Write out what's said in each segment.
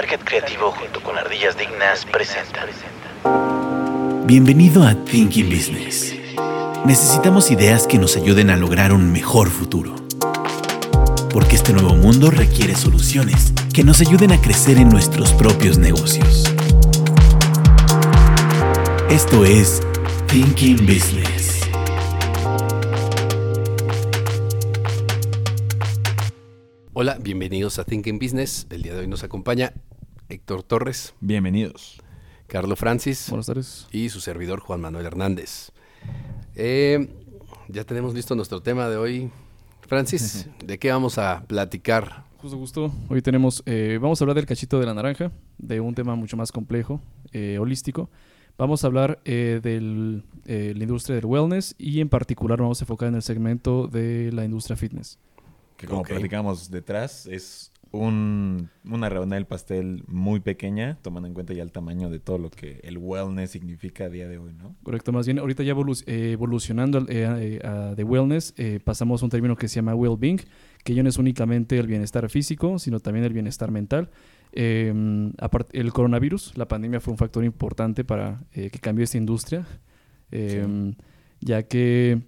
Target Creativo junto con Ardillas Dignas presenta. Bienvenido a Thinking Business. Necesitamos ideas que nos ayuden a lograr un mejor futuro. Porque este nuevo mundo requiere soluciones que nos ayuden a crecer en nuestros propios negocios. Esto es Thinking Business. Hola, bienvenidos a Thinking Business. El día de hoy nos acompaña Héctor Torres, Bienvenidos. Carlos Francis Buenas tardes. y su servidor Juan Manuel Hernández. Eh, ya tenemos listo nuestro tema de hoy. Francis, ¿de qué vamos a platicar? Justo, justo. Hoy tenemos, eh, vamos a hablar del cachito de la naranja, de un tema mucho más complejo, eh, holístico. Vamos a hablar eh, de la industria del wellness y en particular vamos a enfocar en el segmento de la industria fitness. Que como platicamos detrás, es un, una rebanada del pastel muy pequeña, tomando en cuenta ya el tamaño de todo lo que el wellness significa a día de hoy, ¿no? Correcto, más bien ahorita ya eh, evolucionando eh, eh, de wellness, pasamos a un término que se llama well-being, que ya no es únicamente el bienestar físico, sino también el bienestar mental. Apart- el coronavirus, la pandemia fue un factor importante para que cambió esta industria, eh, ya que,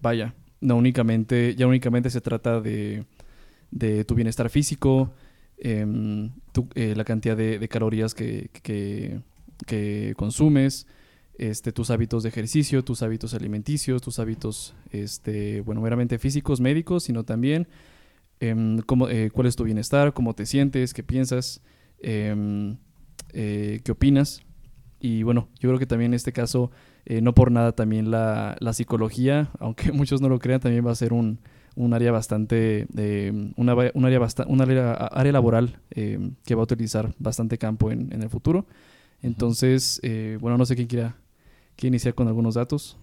vaya, no únicamente, ya únicamente se trata de, de tu bienestar físico, em, tu- eh, la cantidad de, calorías que, que- que consumes, este, tus hábitos de ejercicio, tus hábitos alimenticios, tus hábitos, este, bueno, meramente físicos, médicos, sino también em, cómo, eh, cuál es tu bienestar, cómo te sientes, qué piensas, em, eh, qué opinas. Y bueno, yo creo que también en este caso, eh, no por nada también la psicología, aunque muchos no lo crean, también va a ser un, un área bastante, eh, una, un área, basta- un área, área laboral eh, que va a utilizar bastante campo en, en el futuro. Entonces, eh, bueno, no sé quién quiera, quiere iniciar con algunos datos.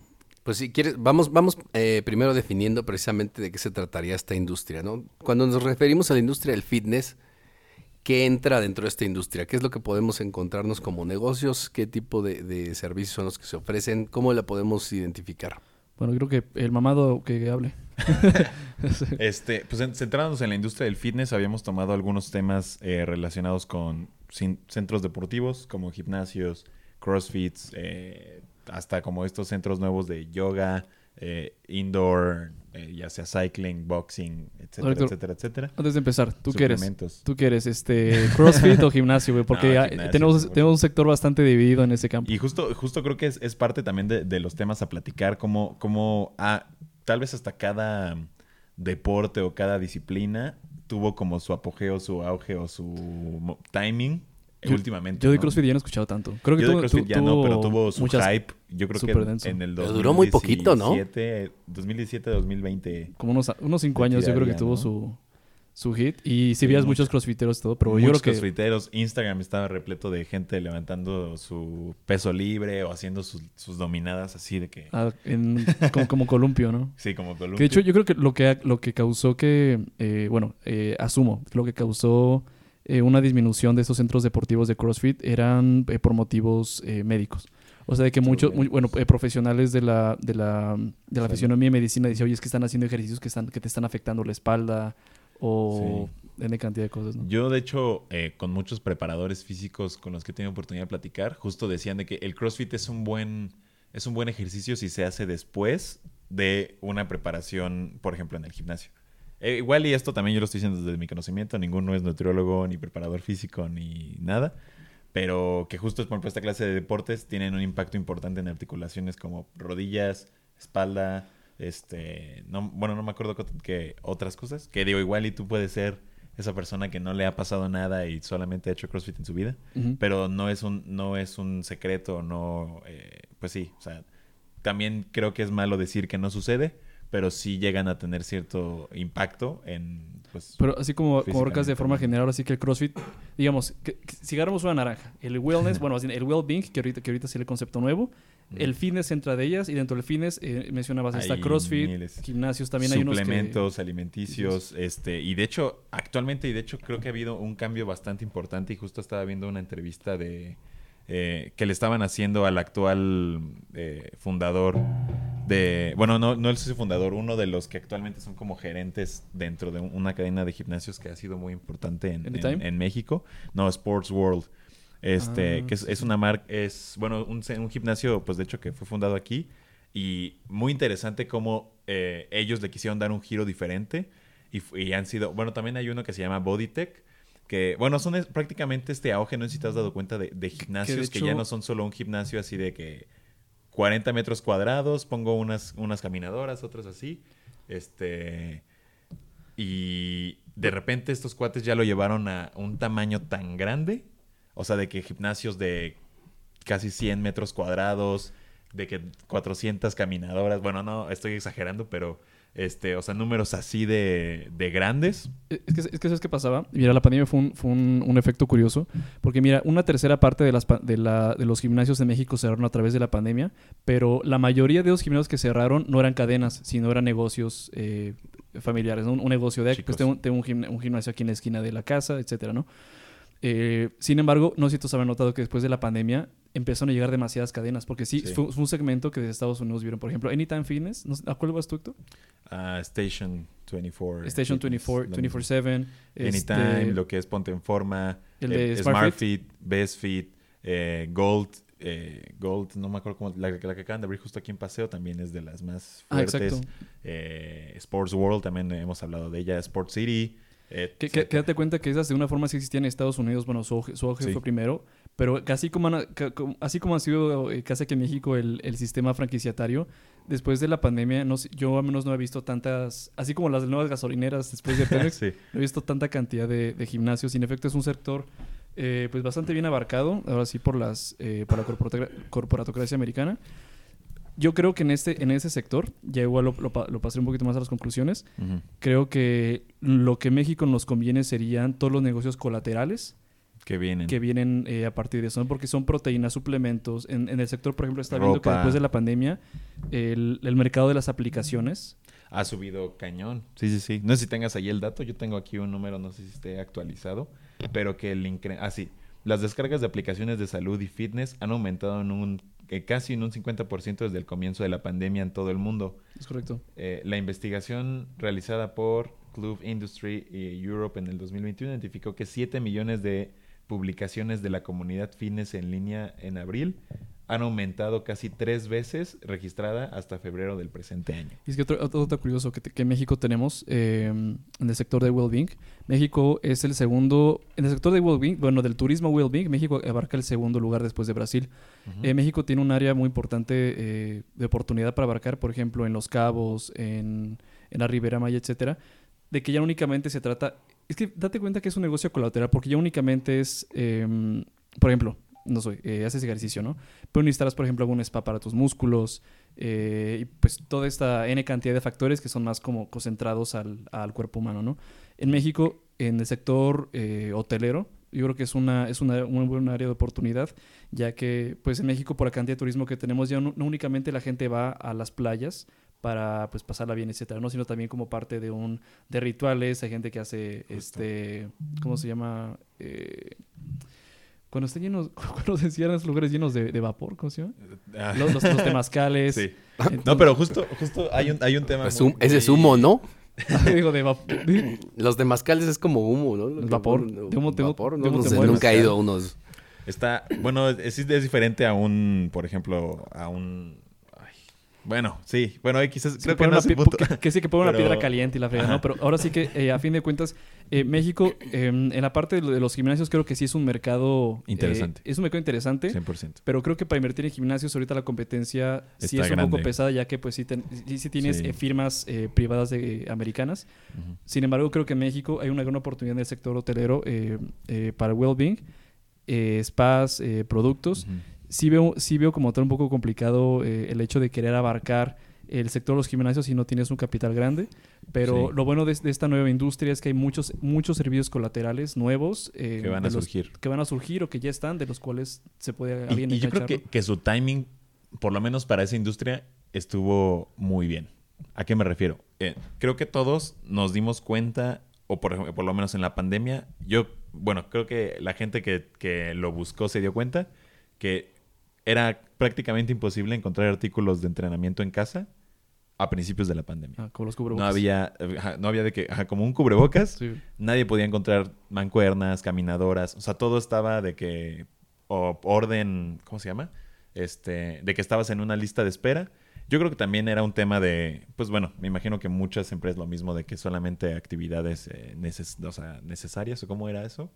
Pues si quieres, vamos, vamos primero definiendo precisamente de qué se trataría esta industria, ¿no? Cuando nos referimos a la industria del fitness, ¿qué entra dentro de esta industria? ¿Qué es lo que podemos encontrarnos como negocios? ¿Qué tipo de, de servicios son los que se ofrecen? ¿Cómo la podemos identificar? Bueno, creo que el mamado que hable. Este, pues en- centrándonos en la industria del fitness, habíamos tomado algunos temas eh, relacionados con centros deportivos, como gimnasios, crossfits, eh, hasta como estos centros nuevos de yoga, eh, indoor, eh, ya sea cycling, boxing, etcétera, etcétera, etcétera. Antes de empezar, ¿tú qué eres? Suplementos. ¿Tú qué eres? Este, ¿Crossfit o gimnasio, güey? Porque No, gimnasio, tenemos, por tenemos un sector bastante dividido en ese campo. Y justo, justo creo que es, es parte también de, de los temas a platicar, como, como ah, tal vez hasta cada deporte o cada disciplina tuvo como su apogeo, su auge o su mo- timing Yo- últimamente. Yo de ¿no? CrossFit ya no he escuchado tanto. Creo que Yo de tuvo- CrossFit tu- ya no, pero tuvo su hype. Yo creo que en, denso. en el Pero duró muy poquito, ¿no? 2017, 2020. Como unos, unos cinco de años yo creo que tuvo ¿no? su, su hit. Y si Sí, veías mucho. muchos crossfiteros y todo, pero yo Muchos creo que... crossfiteros. Instagram estaba repleto de gente levantando su peso libre o haciendo sus, sus dominadas así de que... ah, en- como, como columpio, ¿no? Sí, como columpio. Que de hecho yo creo que lo que, lo que causó que, eh, bueno, eh, asumo, lo que causó eh, una disminución de esos centros deportivos de CrossFit eran eh, por motivos eh, médicos. O sea, de que muchos, muy- bueno, eh, profesionales de la, de la, de la Salud. fisionomía y medicina decían, oye, es que están haciendo ejercicios que, están, que te están afectando la espalda o N cantidad de cosas, ¿no? Yo, de hecho, eh, con muchos preparadores físicos con los que he tenido oportunidad de platicar, justo decían de que el CrossFit es un buen, es un buen ejercicio si se hace después de una preparación, por ejemplo, en el gimnasio. Eh, igual, y esto también yo lo estoy diciendo desde mi conocimiento, ninguno es nutriólogo, ni preparador físico, ni nada. Pero que justo por ejemplo, esta clase de deportes tienen un impacto importante en articulaciones como rodillas, espalda, este, no, bueno, no me acuerdo co- que otras cosas. Que digo, igual y tú puedes ser esa persona que no le ha pasado nada y solamente ha hecho CrossFit en su vida, pero no es un, no es un secreto, no, eh, pues sí, o sea, también creo que es malo decir que no sucede, pero sí llegan a tener cierto impacto en, pues, Pero así como, como Orcas de forma general, así que el CrossFit, digamos, que- que si agarramos una naranja, el wellness, bueno, el well-being, que ahorita, que ahorita es el concepto nuevo, el fitness entra de ellas y dentro del fitness eh, mencionabas está Hay CrossFit, miles. gimnasios también hay unos que... suplementos alimenticios, este, y de hecho, actualmente, y de hecho creo que ha habido un cambio bastante importante, y justo estaba viendo una entrevista de eh, que le estaban haciendo al actual eh, fundador de, bueno, no, no el fundador, uno de los que actualmente son como gerentes dentro de un- una cadena de gimnasios que ha sido muy importante en, en México. No, Sports World. Este, Ah, que es, sí, es sí. una marca, es, bueno, un, un gimnasio, pues de hecho que fue fundado aquí y muy interesante cómo eh, ellos le quisieron dar un giro diferente y, han sido, bueno, también hay uno que se llama Bodytech, que, bueno, son es- prácticamente este auge, no sé si te has dado cuenta de, de gimnasios que, hecho- ya no son solo un gimnasio así de que 40 metros cuadrados, pongo unas, unas caminadoras, otras así, este, y de repente estos cuates ya lo llevaron a un tamaño tan grande, o sea, de que gimnasios de casi 100 metros cuadrados, de que 400 caminadoras, bueno, no, estoy exagerando, pero, este, o sea, números así de, de grandes. Eh, Es que, es que ¿sabes qué pasaba? Mira, la pandemia fue, un, fue un, un efecto curioso, porque mira, una tercera parte de, las, de, la, de los gimnasios de México cerraron a través de la pandemia, pero la mayoría de los gimnasios que cerraron no eran cadenas, sino eran negocios eh, familiares, ¿no? un, un negocio de, Chicos. pues tengo, tengo gimna- un gimnasio aquí en la esquina de la casa, etcétera, ¿no? Eh, sin embargo, no sé si todos habrán notado que después de la pandemia empezaron a llegar demasiadas cadenas, porque sí, Sí. Fue, fue un segmento que desde Estados Unidos vieron, por ejemplo, Anytime Fitness, no ¿a cuál vas tú, Héctor? Ah, Station 24. Station Fitness, 24, lo mismo. 24-7. Anytime, este, lo que es Ponte en Forma, el eh, de Smart, Smart Fit, Best Fit, eh, Gold, eh, Gold, no me acuerdo cómo, la, la que acaban de abrir justo aquí en Paseo también es de las más Ah, fuertes. Eh, Sports World también hemos hablado de ella, Sports City. Eh, Que, que- que date cuenta que esas de una forma sí existían en Estados Unidos, bueno, su su auge Sí. fue primero, pero casi como, han- así como ha sido eh, casi aquí en México el, el sistema franquiciatario, después de la pandemia, no yo al menos no he visto tantas, así como las nuevas gasolineras después de Pemex, sí. no he visto tanta cantidad de, de gimnasios. Y en efecto es un sector eh, pues bastante bien abarcado, ahora sí por, las, eh, por la corporatocracia americana. Yo creo que en este, en ese sector, ya igual lo, lo pa- lo pasaré un poquito más a las conclusiones, creo que lo que México nos conviene serían todos los negocios colaterales Que vienen. que vienen eh, a partir de eso, ¿no? porque son proteínas, suplementos. En, en el sector, por ejemplo, está viendo que después de la pandemia, el, el mercado de las aplicaciones, Ha subido cañón. Sí, sí, sí. No sé si tengas ahí el dato. Yo tengo aquí un número, no sé si esté actualizado. Pero que el incre... Ah, sí. Las descargas de aplicaciones de salud y fitness han aumentado en un eh, casi en un 50% desde el comienzo de la pandemia en todo el mundo. es correcto. Eh, la investigación realizada por Club Industry y Europe en el 2021 identificó que 7 millones de publicaciones de la comunidad fitness en línea en abril han aumentado casi tres veces registrada hasta febrero del presente año. Y es que otro, otro dato curioso que, que México tenemos eh, en el sector de well-being, México es el segundo, en el sector de well-being, bueno, del turismo well-being, México abarca el segundo lugar después de Brasil. Eh, México tiene un área muy importante eh, de oportunidad para abarcar, por ejemplo, en Los Cabos, en, en la Ribera Maya, etcétera, de que ya únicamente se trata. Es que date cuenta que es un negocio colateral, porque ya únicamente es, em, por ejemplo, no sé, eh, haces ejercicio, ¿no? Pero necesitarás, por ejemplo, algún spa para tus músculos, eh, y pues toda esta N cantidad de factores que son más como concentrados al, al cuerpo humano, ¿no? En México, en el sector eh, hotelero, yo creo que es una, es una, un buen área de oportunidad, ya que pues en México por la cantidad de turismo que tenemos ya no, no únicamente la gente va a las playas para pues pasarla bien, etcétera, ¿no? sino también como parte de un de rituales, hay gente que hace este ¿cómo se llama? Eh, cuando estén llenos, cuando se cierran los lugares llenos de, de vapor, ¿cómo se llama? Ah, Los, los, los temazcales. sí. Entonces- No, pero justo, justo hay un, hay un tema. Es muy- ese es humo, ¿no? Digo, de vapor. Los de mascales es como humo, ¿no? Lo que Vapor. ponen- De humo te- vapor, de no, humo no sé, nunca he ido a unos. Está, bueno, es, es diferente a un, por ejemplo, a un... bueno, sí, bueno, ahí quizás Sí, creo que no es punto. que, que sí, que ponga una piedra caliente y la frega, Ajá. ¿no? Pero ahora sí que, eh, a fin de cuentas, eh, México, eh, en la parte de lo- de los gimnasios, creo que sí es un mercado... eh, Interesante. es un mercado interesante. 100%. Pero creo que para invertir en gimnasios ahorita la competencia sí Está es un poco pesada, ya que pues sí, ten- sí, sí tienes Sí. eh, firmas eh, privadas de, americanas. Sin embargo, creo que en México hay una gran oportunidad en el sector hotelero eh, eh, para el well-being, spas, productos. Ujú. Sí veo, sí veo como tal un poco complicado eh, el hecho de querer abarcar el sector de los gimnasios si no tienes un capital grande. Pero Sí. lo bueno de, de esta nueva industria es que hay muchos, muchos servicios colaterales nuevos eh, Que van a surgir. que van a surgir o que ya están, de los cuales se puede Y, alguien y yo creo que, que su timing, por lo menos para esa industria, estuvo muy bien. ¿A qué me refiero? Eh, creo que todos nos dimos cuenta, o por, ejemplo, por lo menos en la pandemia, yo, bueno, creo que la gente que, que lo buscó se dio cuenta que era prácticamente imposible encontrar artículos de entrenamiento en casa a principios de la pandemia. Ah, como los No cubrebocas. había, ajá, no había de que, ajá, como un cubrebocas, Sí. nadie podía encontrar mancuernas, caminadoras, o sea, todo estaba de que, o orden, ¿cómo se llama? Este, de que estabas en una lista de espera. Yo creo que también era un tema de, pues bueno, me imagino que muchas empresas lo mismo, de que solamente actividades eh, neces- o sea, necesarias, o cómo era eso.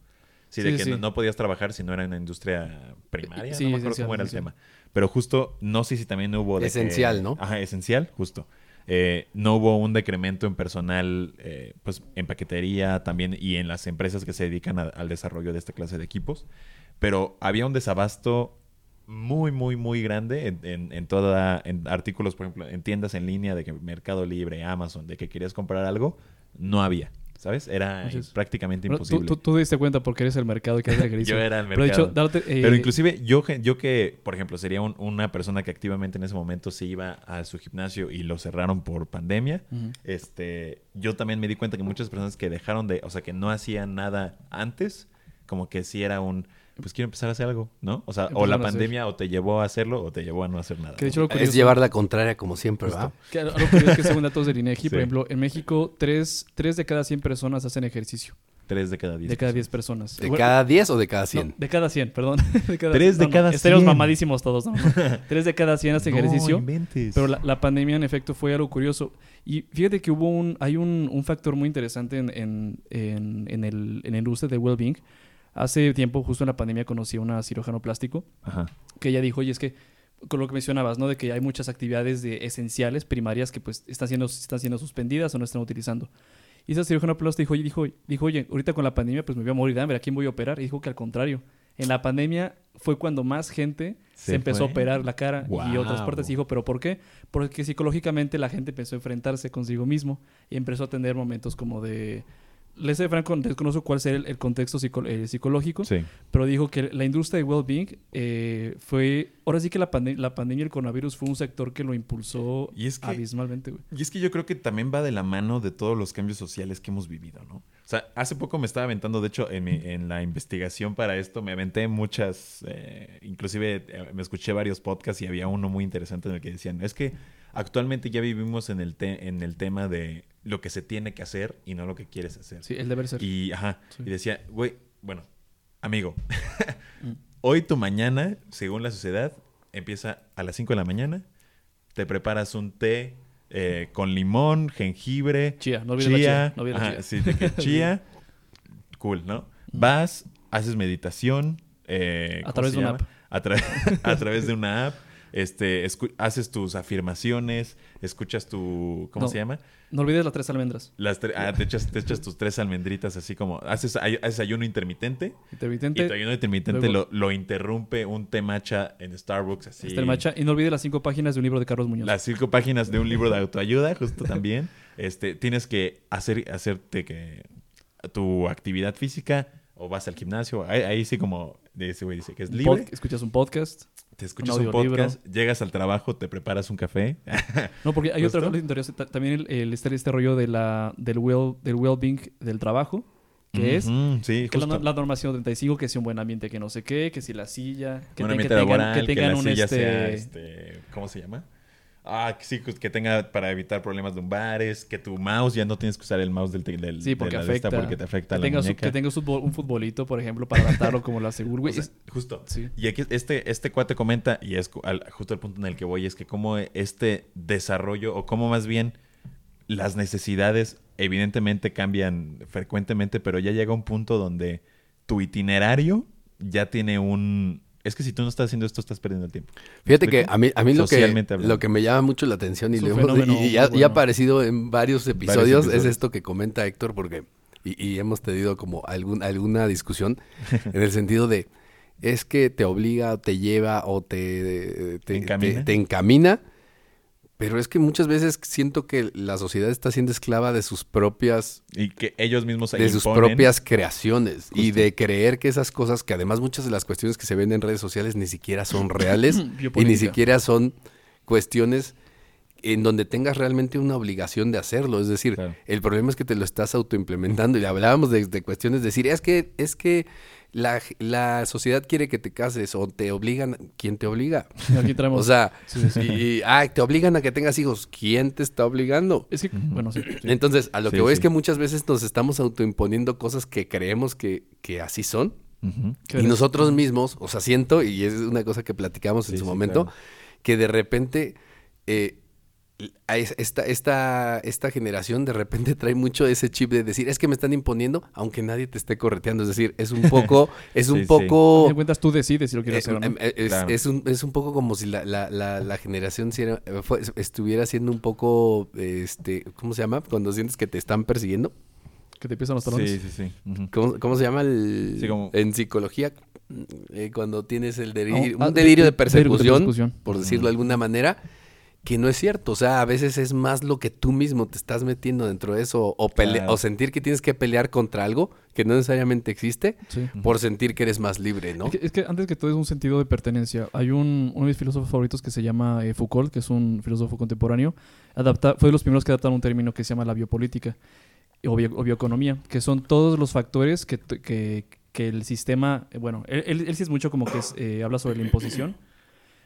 Sí, de Sí, que sí. No, no podías trabajar si no era en una industria primaria, Sí, no me acuerdo cómo era el tema. Pero justo, no sé si también hubo... de que- Esencial, ¿no? Ajá, esencial, justo. Eh, no hubo un decremento en personal, eh, pues en paquetería también y en las empresas que se dedican a- al desarrollo de esta clase de equipos. Pero había un desabasto muy, muy, muy grande en, en, en toda, en artículos, por ejemplo, en tiendas en línea de que Mercado Libre, Amazon, de que querías comprar algo, no había, ¿sabes? Era Entonces, prácticamente tú, imposible. tú, tú te diste cuenta porque eres el mercado que hace. Yo era el Pero de hecho, mercado. darte, eh, Pero inclusive yo, yo que, por ejemplo, sería un- una persona que activamente en ese momento se iba a su gimnasio y lo cerraron por pandemia, este, yo también me di cuenta que muchas personas que dejaron de, o sea, que no hacían nada antes, como que sí era un, pues quiero empezar a hacer algo, ¿no? O sea, o la hacer. pandemia o te llevó a hacerlo o te llevó a no hacer nada. Que de hecho lo Es curioso- llevar la contraria como siempre, ¿verdad? Que algo curioso es que según datos del INEGI, Sí. por ejemplo, en México, 3, de cada 100 personas hacen ejercicio. Tres de cada diez. De cada 10 personas. ¿De Bueno, cada 10 o de cada 100? no, de cada 100, perdón. de cada, Tres de no, no, cada Estaríamos 100. mamadísimos todos, ¿no? no. 3 de cada 100 hacen No ejercicio. inventes. Pero la, la pandemia, en efecto, fue algo curioso. Y fíjate que hubo un, hay un, un factor muy interesante en, en, en, en el, en la industria del well-being. Hace tiempo, justo en la pandemia, conocí a una cirujano plástico Ajá. que ella dijo, oye, es que con lo que mencionabas, ¿no? De que hay muchas actividades de esenciales, primarias, que pues están siendo, están siendo suspendidas o no están utilizando. Y esa cirujana plástica dijo, oye, dijo, dijo, oye, ahorita con la pandemia pues me voy a morir de hambre, ¿a quién voy a operar? Y dijo que al contrario, en la pandemia fue cuando más gente se, Se empezó fue. a operar la cara y otras partes. Y dijo, ¿pero por qué? Porque psicológicamente la gente empezó a enfrentarse consigo mismo y empezó a tener momentos como de... Les sé, Franco, desconozco cuál sería el, el contexto psico- eh, psicológico, Sí. pero dijo que la industria de well-being eh, fue... Ahora sí que la, pande- la pandemia y el coronavirus fue un sector que lo impulsó Y es que- abismalmente, güey. Y es que yo creo que también va de la mano de todos los cambios sociales que hemos vivido, ¿no? O sea, hace poco me estaba aventando, de hecho, en, mi- en la investigación para esto, me aventé muchas, eh, inclusive eh, me escuché varios podcasts y había uno muy interesante en el que decían, es que actualmente ya vivimos en el, te- en el tema de lo que se tiene que hacer y no lo que quieres hacer. Sí, el deber ser. Y, ajá, Sí. y decía, güey, bueno, amigo, Mm. hoy tu mañana, según la sociedad, empieza a las 5 de la mañana, te preparas un té eh, con limón, jengibre, Chía, no olvides la chía, no olvides la ajá, chía. sí, de que chía, cool, ¿no? Vas, haces meditación, eh, A ¿cómo través de una app. A, tra- a través de una app. Este, haces tus afirmaciones, escuchas tu, ¿cómo No. se llama? No olvides las tres almendras. Las tre- ah, te, echas, te echas tus tres almendritas así como, haces, ay- haces ayuno intermitente Intermitente, y tu ayuno intermitente luego- lo, lo interrumpe un té matcha en Starbucks así. está el matcha. Y no olvides las cinco páginas de un libro de Carlos Muñoz. Las cinco páginas de un libro de autoayuda, justo también. Este, tienes que hacer, hacerte que tu actividad física o vas al gimnasio. Ahí, ahí sí como de ese güey dice que es libre. pod- escuchas un podcast. Te escuchas un podcast, llegas al trabajo, te preparas un café. No, porque hay otra cosa interesante. Ta- También el, el- este, este rollo de la, del, well, del well-being del trabajo, que es Ujú, sí, que la, la normación 35, que sea un buen ambiente, que no sé qué, que si la silla, que, tengan, laboral, que que, tengan la un silla este, sea, este, ¿cómo se llama? Ah, que sí, que tenga para evitar problemas lumbares, que tu mouse ya no tienes que usar el mouse del, del Sí, porque de la afecta. porque te afecta que, la muñeca. que tengas un, futbol- un futbolito, por ejemplo, para adaptarlo como la seguro, güey. O sea, Es- justo. sí. Y aquí este, este cuate comenta, y es al- justo el punto en el que voy, es que cómo este desarrollo, o cómo más bien las necesidades evidentemente cambian frecuentemente, pero ya llega un punto donde tu itinerario ya tiene un... Es que si tú no estás haciendo esto, estás perdiendo el tiempo. Fíjate ¿Me que a mí, a mí lo, que, hablando. lo que me llama mucho la atención y, hemos- fenómeno y ha aparecido en varios episodios, es episodios. esto que comenta Héctor, porque y, y hemos tenido como algún, alguna discusión en el sentido de es que te obliga, te lleva o te, te, encamina? te- te encamina, pero es que muchas veces siento que la sociedad está siendo esclava de sus propias Y que ellos mismos se de sus propias creaciones y de creer que esas cosas, que además muchas de las cuestiones que se ven en redes sociales ni siquiera son reales y ni siquiera son cuestiones en donde tengas realmente una obligación de hacerlo. Es decir, Claro. el problema es que te lo estás autoimplementando. Y hablábamos de, de cuestiones de decir, es que, es que la, la sociedad quiere que te cases o te obligan. ¿Quién te obliga? Aquí traemos. O sea, Sí, sí, sí. y, y, ah, te obligan a que tengas hijos. ¿Quién te está obligando? es que, bueno, sí. sí. Entonces, a lo Sí, que voy es que muchas veces nos estamos autoimponiendo cosas que creemos que, que así son. Y eres- nosotros mismos, o sea, siento, y es una cosa que platicamos en su sí, momento, claro. que de repente eh, esta, esta, esta generación de repente trae mucho ese chip de decir, es que me están imponiendo, aunque nadie te esté correteando. Es decir, es un poco, es un Sí, poco... de cuentas, tú decides si lo eh, quieres hacer o no. em, eh, es, Claro. es un, es un poco como si la, la, la, la generación si era- eh, fue- estuviera siendo un poco, este, ¿cómo se llama? Cuando sientes que te están persiguiendo. que te empiezan los talones. Sí, sí, sí. ¿Cómo, cómo se llama el, Sí, como- en psicología? Eh, cuando tienes el delirio, Ah, un delirio de de- de persecución, persecución. por decirlo de alguna manera, que no es cierto. O sea, a veces es más lo que tú mismo te estás metiendo dentro de eso o, pele- Claro. o sentir que tienes que pelear contra algo que no necesariamente existe Sí. por sentir que eres más libre, ¿no? Es, que, es que antes que todo es un sentido de pertenencia. Hay un, uno de mis filósofos favoritos que se llama eh, Foucault, que es un filósofo contemporáneo. Adapta, fue de los primeros que adaptaron un término que se llama la biopolítica o, bio- o bioeconomía, que son todos los factores que, que, que el sistema, eh, bueno, él, él- él sí es mucho como que es, eh, habla sobre la imposición,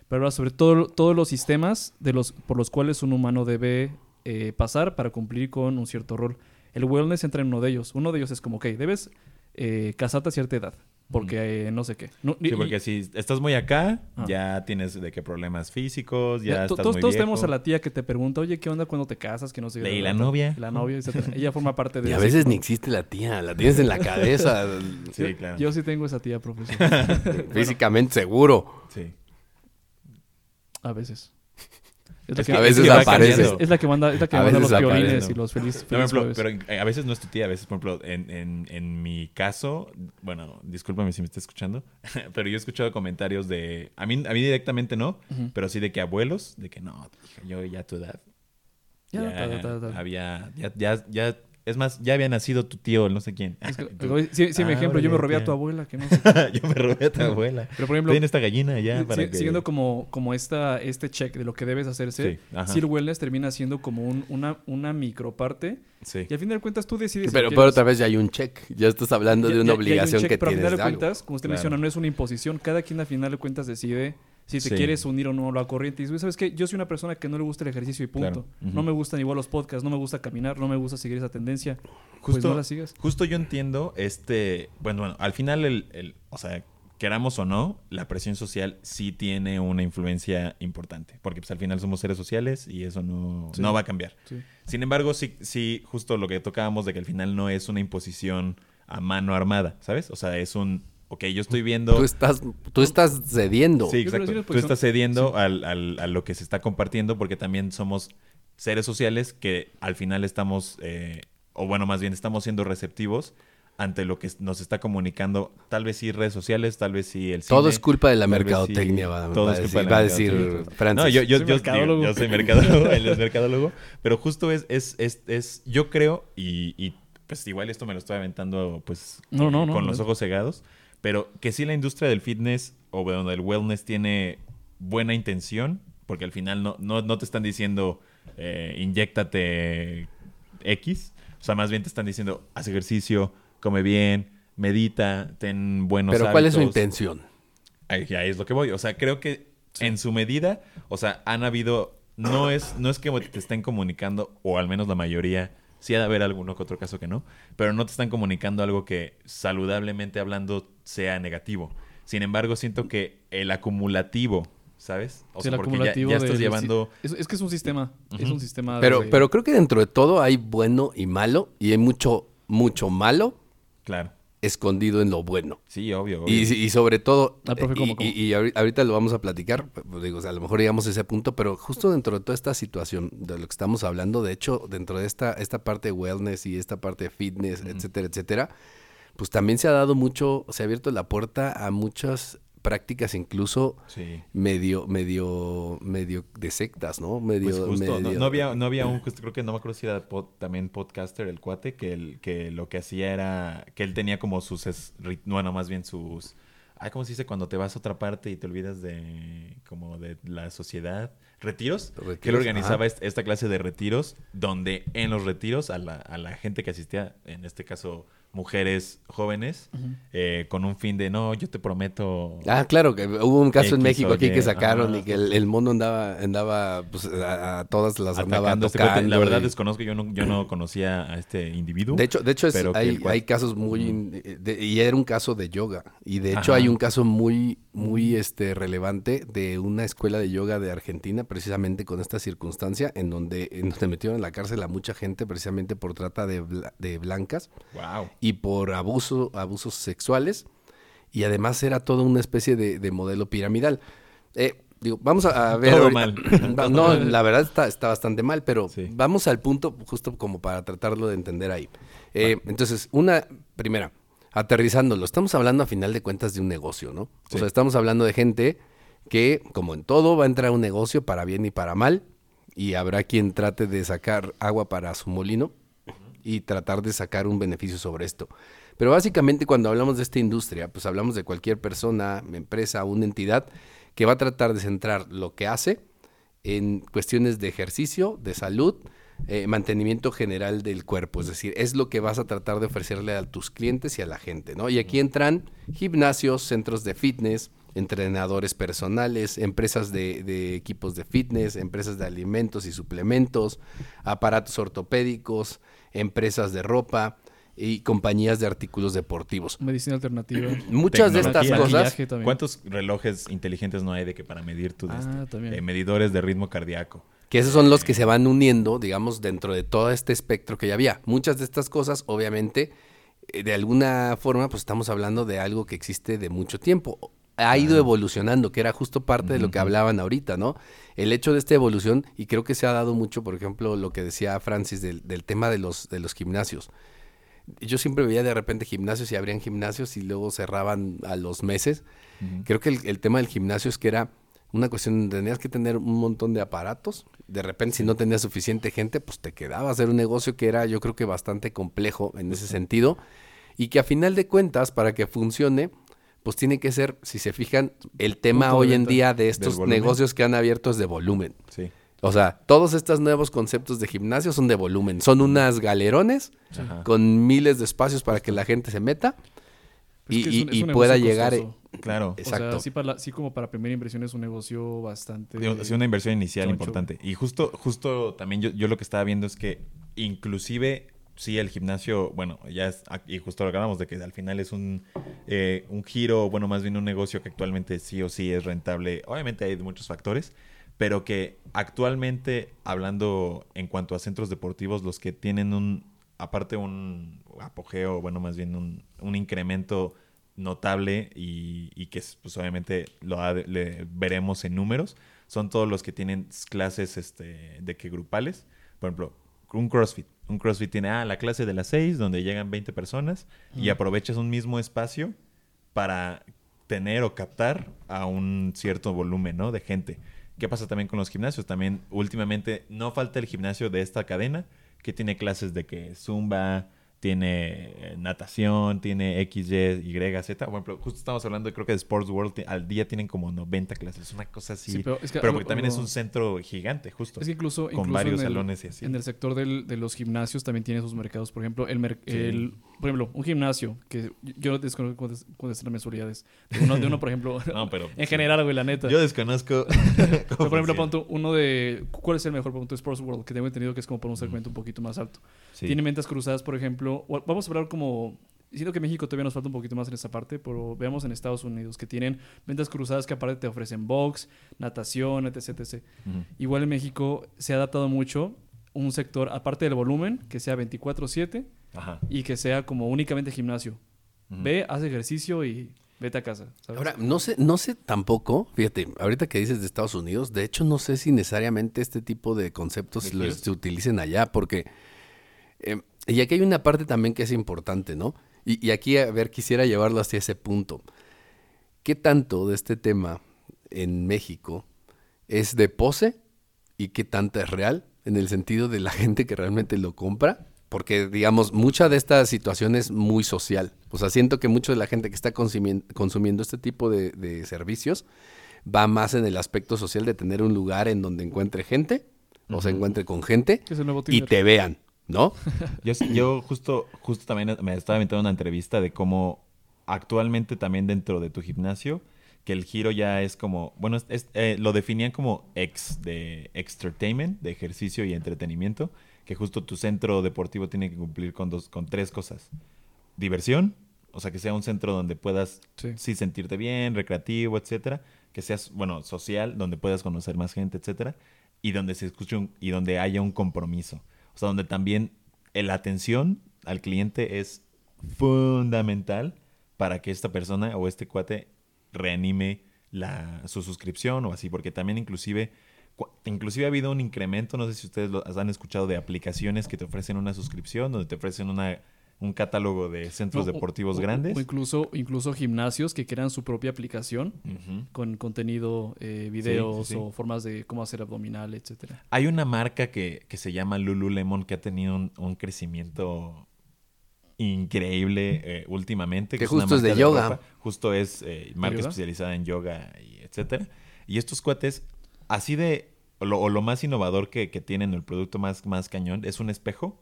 pero habla sobre todo, todos los sistemas de los, por los cuales un humano debe eh, pasar para cumplir con un cierto rol. El wellness entra en uno de ellos. Uno de ellos es como, ok, debes eh, casarte a cierta edad, porque eh, no sé qué. No, y- Sí, porque si estás muy acá, Ah. ya tienes de qué problemas físicos, ya Ya, estás todos muy todos viejo. tenemos a la tía que te pregunta, oye, ¿qué onda cuando te casas? Que no sé. Y la novia. La novia. Ella forma parte de Y a ese- veces ni existe la tía, la tienes en la cabeza, Sí, claro. Yo sí tengo esa tía profesional. físicamente seguro. Sí. A veces. Es Es la que a veces aparece. Es, es la que manda, es la que A manda los ¿no? y los felices. No, ejemplo, jueves. pero a veces no es tu tía, a veces, por ejemplo, en, en, en mi caso, bueno, discúlpame si me está escuchando, pero yo he escuchado comentarios de, a mí, a mí directamente no, Ujú. pero sí de que abuelos, de que no, yo ya a tu edad, Ya, ya, ta, ta, ta, ta. había, ya, ya, ya, es más, ya había nacido tu tío, no sé quién. Es que- sí, sí, mi ah, ejemplo, yo me robé a tu abuela, que no sé. yo me robé a tu abuela. Pero por ejemplo, Tiene esta gallina ya para sí, que... Siguiendo como, como esta, este check de lo que debes hacerse, Sí, el wellness termina siendo como un- una, una microparte. Sí. Y al fin de cuentas tú decides. Pero, pero otra vez ya hay un check. Ya estás hablando ya- de una ya- ya hay un obligación check, que pero al tienes final de algo. cuentas, como usted Claro. menciona, no es una imposición. Cada quien al final de cuentas decide si te Sí. quieres unir o no a la corriente. Y dices, ¿sabes qué? Yo soy una persona que no le gusta el ejercicio y punto. Claro. No me gustan igual los podcasts, no me gusta caminar, no me gusta seguir esa tendencia. pues Justo, no la sigas. justo yo entiendo este, bueno, bueno, al final el, el- o sea, queramos o no, la presión social sí tiene una influencia importante, porque pues al final somos seres sociales y eso no, Sí. no va a cambiar. Sí. Sin embargo, sí, sí, justo lo que tocábamos de que al final no es una imposición a mano armada, ¿sabes? O sea, es un, ok, yo estoy viendo... Tú estás, tú estás cediendo. Sí, exacto. sí, Tú estás cediendo al, al- a lo que se está compartiendo porque también somos seres sociales que al final estamos, eh, o bueno, más bien estamos siendo receptivos ante lo que nos está comunicando, tal vez sí redes sociales, tal vez sí el cine. Todo es culpa de la mercadotecnia, sí- va, todo va es a culpa decir, va a decir. Francis. No, yo, yo, Soy yo, mercadólogo. digo, yo soy mercadólogo, él es mercadólogo, pero justo es, es, es, es yo creo, y, y, pues igual esto me lo estoy aventando pues No, no, no, con no. los ojos cegados, pero que sí la industria del fitness o bueno, del wellness tiene buena intención, porque al final no, no, no te están diciendo eh, inyéctate X, o sea, más bien te están diciendo haz ejercicio, come bien, medita, ten buenos Pero ¿cuál es su intención? Ahí, ahí es lo que voy. O sea, creo que en su medida, o sea, han habido. No es, no es que te estén comunicando, o al menos la mayoría, sí ha de haber alguno que otro caso que no, pero no te están comunicando algo que saludablemente hablando sea negativo. Sin embargo, siento que el acumulativo, ¿sabes? O Sí, el porque ya- acumulativo ya, estás llevando. Es, es que es un sistema. Es un sistema. Pero, de- pero creo que dentro de todo hay bueno y malo, y hay mucho, mucho malo Claro. escondido en lo bueno. Sí, obvio. obvio. Y, y sobre todo, Ah, profe, y- ¿cómo, y, cómo? y ahori- ahorita lo vamos a platicar, pues, digo, o sea, a lo mejor llegamos a ese punto, pero justo dentro de toda esta situación de lo que estamos hablando, de hecho, dentro de esta, esta parte de wellness y esta parte de fitness, etcétera, etcétera, pues también se ha dado mucho, se ha abierto la puerta a muchas prácticas incluso Sí. medio, medio, medio de sectas, ¿no? Medio, Pues justo, no, medio- no había, no había un, justo creo que no me acuerdo si era pod- también podcaster el cuate, que, el, que lo que hacía era, que él tenía como sus, es- bueno, más bien sus ay, ¿cómo se dice? Cuando te vas a otra parte y te olvidas de, como de la sociedad. ¿Retiros? Retiros, que él organizaba esta clase de retiros, donde en los retiros a la, a la gente que asistía, en este caso mujeres jóvenes, eh, con un fin de, no, yo te prometo... Ah, claro, que hubo un caso en México aquí que sacaron y que el, el mono andaba, andaba pues, a, a todas las andaba este tocando. La verdad y- desconozco, yo no, yo no conocía a este individuo. De hecho, de hecho es- hay, hay casos muy... eh, de- y era un caso de yoga. Y de hecho Ajá. hay un caso muy, muy este, relevante de una escuela de yoga de Argentina, precisamente con esta circunstancia, en donde, en donde metieron en la cárcel a mucha gente precisamente por trata de, bla- de blancas Wow. Y por abuso, abusos sexuales. Y además era toda una especie de, de modelo piramidal. Eh, digo, vamos a, a ver. Todo mal. No, la verdad está, está bastante mal, pero Sí. vamos al punto justo como para tratarlo de entender ahí. Eh, Entonces, una primera, aterrizándolo, estamos hablando a final de cuentas de un negocio, ¿no? O sea, estamos hablando de gente que, como en todo, va a entrar a un negocio para bien y para mal, y habrá quien trate de sacar agua para su molino y tratar de sacar un beneficio sobre esto. Pero básicamente cuando hablamos de esta industria, pues hablamos de cualquier persona, empresa, una entidad que va a tratar de centrar lo que hace en cuestiones de ejercicio, de salud, eh, mantenimiento general del cuerpo. Es decir, es lo que vas a tratar de ofrecerle a tus clientes y a la gente, ¿no? Y aquí entran gimnasios, centros de fitness, entrenadores personales, empresas de, de equipos de fitness, empresas de alimentos y suplementos, aparatos ortopédicos, empresas de ropa y compañías de artículos deportivos. Medicina alternativa. Muchas de estas cosas. ¿Cuántos relojes inteligentes no hay de que para medir tu Ah, este, eh, medidores de ritmo cardíaco? Que esos son los que se van uniendo, digamos, dentro de todo este espectro que ya había. Muchas de estas cosas, obviamente, eh, de alguna forma, pues estamos hablando de algo que existe de mucho tiempo. Ha ido evolucionando, que era justo parte de lo que hablaban ahorita, ¿no? El hecho de esta evolución, y creo que se ha dado mucho, por ejemplo, lo que decía Francis del, del tema de los, de los gimnasios. Yo siempre veía de repente gimnasios y abrían gimnasios y luego cerraban a los meses. Creo que el, el tema del gimnasio es que era una cuestión tenías que tener un montón de aparatos. De repente, si no tenías suficiente gente, pues te quedaba hacer un negocio que era, yo creo que bastante complejo en ese sentido. Y que a final de cuentas, para que funcione, pues tiene que ser, si se fijan, el tema hoy en día de estos negocios que han abierto es de volumen. Sí. O sea, todos estos nuevos conceptos de gimnasio son de volumen. Son unas galerones Ajá. con miles de espacios para que la gente se meta Es y, que es y- un- es y un pueda llegar. costoso. Claro. O Exacto. sea, sí, para la- sí como para primera inversión es un negocio bastante... Es una inversión inicial choncho. importante. Y justo, justo también yo, yo lo que estaba viendo es que inclusive sí el gimnasio, bueno, ya es, y justo lo hablamos de que al final es un, eh, un giro, bueno, más bien un negocio que actualmente sí o sí es rentable. Obviamente hay muchos factores, pero que actualmente, hablando en cuanto a centros deportivos, los que tienen un, aparte un apogeo, bueno, más bien un, un incremento notable y, y que pues obviamente lo ha- le veremos en números, son todos los que tienen clases este, de que grupales. Por ejemplo, un CrossFit. Un CrossFit tiene, ah, la clase de las 6, donde llegan 20 personas y aprovechas un mismo espacio para tener o captar a un cierto volumen, ¿no? De gente. ¿Qué pasa también con los gimnasios? También últimamente no falta el gimnasio de esta cadena que tiene clases de que Zumba, tiene eh, natación, tiene X, Y, Z. Por ejemplo, justo estamos hablando, creo que de Sports World, al día tienen como 90 clases, una cosa así. Sí, pero pero es que porque también es un centro gigante, justo. Es que incluso, con incluso varios en el, salones y así. en el sector del- de los gimnasios también tiene sus mercados. Por ejemplo, el, mer- Sí. el- por ejemplo, un gimnasio, que yo no desconozco cuántas son las mensualidades. De uno, de uno, por ejemplo, No, pero en general, güey, la neta. Yo desconozco. Pero, por ejemplo, tú, uno de... ¿Cuál es el mejor punto de Sports World? Que tengo entendido que es como por un segmento un poquito más alto. Sí. Tiene ventas cruzadas, por ejemplo. o- Vamos a hablar como... Siento que México todavía nos falta un poquito más en esa parte, pero veamos en Estados Unidos que tienen ventas cruzadas que aparte te ofrecen box, natación, etc, etc. Igual en México se ha adaptado mucho un sector, aparte del volumen, que sea 24/7 Ajá. y que sea como únicamente gimnasio. Ve, haz ejercicio y vete a casa. ¿sabes? Ahora, no sé, no sé tampoco, fíjate, ahorita que dices de Estados Unidos, de hecho no sé si necesariamente este tipo de conceptos ¿De los, se utilicen allá, porque, eh, y aquí hay una parte también que es importante, ¿no? Y, y aquí, a ver, quisiera llevarlo hacia ese punto. ¿Qué tanto de este tema en México es de pose y qué tanta es real? En el sentido de la gente que realmente lo compra porque, digamos, mucha de esta situación es muy social. O sea, siento que mucho de la gente que está consumien- consumiendo este tipo de, de servicios va más en el aspecto social de tener un lugar en donde encuentre gente, o se encuentre con gente, Que es el nuevo y te vean, ¿no? Yo, yo justo, justo también me estaba inventando una entrevista de cómo actualmente también dentro de tu gimnasio, que el giro ya es como, bueno, es- es, eh, lo definían como ex de entertainment, de ejercicio y entretenimiento, que justo tu centro deportivo tiene que cumplir con dos, con tres cosas. Diversión, o sea, que sea un centro donde puedas Sí. sí sentirte bien, recreativo, etcétera, que seas, bueno, social, donde puedas conocer más gente, etcétera, y donde se escuche un- y donde haya un compromiso. O sea, donde también la atención al cliente es fundamental para que esta persona o este cuate reanime la, su suscripción o así, porque también inclusive inclusive ha habido un incremento, no sé si ustedes lo han escuchado de aplicaciones que te ofrecen una suscripción, donde te ofrecen una un catálogo de centros No, deportivos o- grandes. O incluso, incluso gimnasios que crean su propia aplicación con contenido, eh, videos sí, sí. o formas de cómo hacer abdominal, etcétera. Hay una marca que, que se llama Lululemon que ha tenido un, un crecimiento increíble eh, últimamente. Que una justo es de marca yoga. ropa. Justo es eh, marca yoga? especializada en yoga y etcétera. Y estos cuates, así de... O lo, o lo más innovador que, que tienen, el producto más, más cañón, es un espejo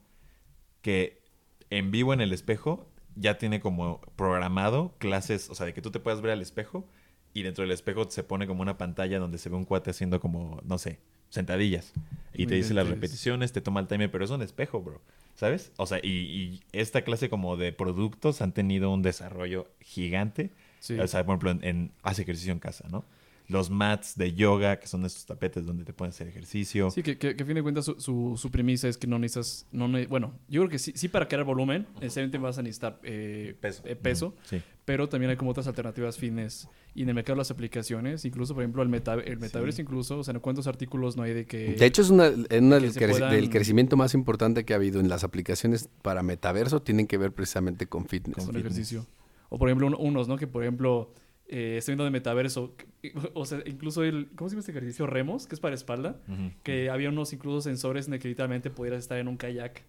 que en vivo en el espejo ya tiene como programado clases, o sea, de que tú te puedas ver al espejo y dentro del espejo se pone como una pantalla donde se ve un cuate haciendo como, no sé, sentadillas. Y te dice las repeticiones, te toma el timer, pero es un espejo, bro. ¿Sabes? O sea, y, y esta clase como de productos han tenido un desarrollo gigante. Sí. O sea, por ejemplo, en, en- hace ejercicio en casa, ¿no? Los mats de yoga, que son estos tapetes donde te pueden hacer ejercicio. Sí, que, que, que a fin de cuentas su, su, su premisa es que no necesitas, no ne- bueno, yo creo que sí, sí para crear volumen, necesariamente vas a necesitar eh, Peso. eh, peso, Sí. pero también hay como otras alternativas fitness. Y en el mercado de las aplicaciones, incluso por ejemplo el, meta, el metaverso incluso, o sea, ¿en cuántos artículos no hay de que... De hecho, es una, en una del, creci- puedan- del crecimiento más importante que ha habido en las aplicaciones para metaverso, tienen que ver precisamente con fitness. con fitness. ejercicio. O por ejemplo, un- unos, ¿no? Que por ejemplo, eh, estoy viendo de metaverso, o sea, incluso el, ¿cómo se llama este ejercicio? Remos, que es para espalda, que había unos incluso sensores en el que literalmente pudieras estar en un kayak,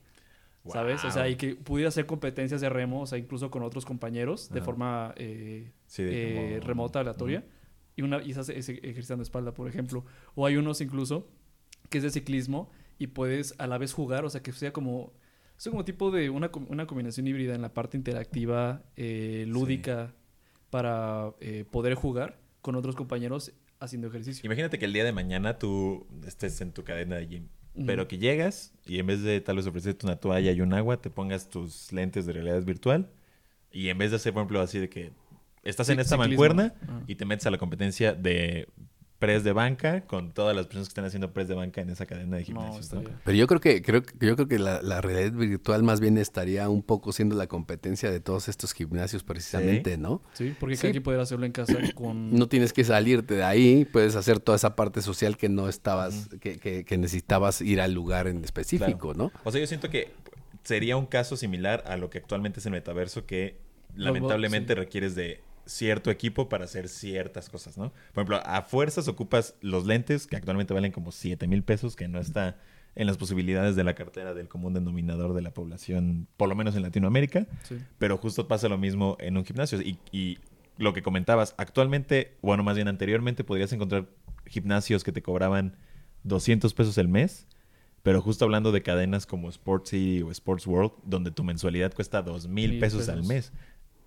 ¿sabes? O sea, y que pudieras hacer competencias de remo, o sea, incluso con otros compañeros, de forma eh, Sí, de eh, como- remota, aleatoria, y, una, y estás ejercitando espalda, por ejemplo. O hay unos incluso que es de ciclismo y puedes a la vez jugar, o sea, que sea como... Es como tipo de una, una combinación híbrida en la parte interactiva, eh, lúdica, para eh, poder jugar con otros compañeros haciendo ejercicio. Imagínate que el día de mañana tú estés en tu cadena de gym, pero que llegas y en vez de tal vez ofrecerte una toalla y un agua, te pongas tus lentes de realidad virtual y en vez de hacer, por ejemplo, así de que estás en esta ciclismo. mancuerna y te metes a la competencia de press de banca con todas las personas que están haciendo press de banca en esa cadena de gimnasios. ¿no? Pero yo creo que, creo, que- yo creo que la, la realidad virtual más bien estaría un poco siendo la competencia de todos estos gimnasios precisamente, ¿no? Sí, porque Sí. quien poder hacerlo en casa con... No tienes que salirte de ahí, puedes hacer toda esa parte social que no estabas, que, que- que necesitabas ir al lugar en específico, ¿no? O sea, yo siento que sería un caso similar a lo que actualmente es el metaverso que lamentablemente requieres de cierto equipo para hacer ciertas cosas, ¿no? Por ejemplo, a fuerzas ocupas los lentes que actualmente valen como 7 mil pesos, que no está en las posibilidades de la cartera del común denominador de la población, por lo menos en Latinoamérica, Sí. pero justo pasa lo mismo en un gimnasio. Y, y lo que comentabas, actualmente, bueno, más bien anteriormente, podrías encontrar gimnasios que te cobraban 200 pesos el mes, pero justo hablando de cadenas como Sports City o Sports World, donde tu mensualidad cuesta 2 mil pesos, al mes.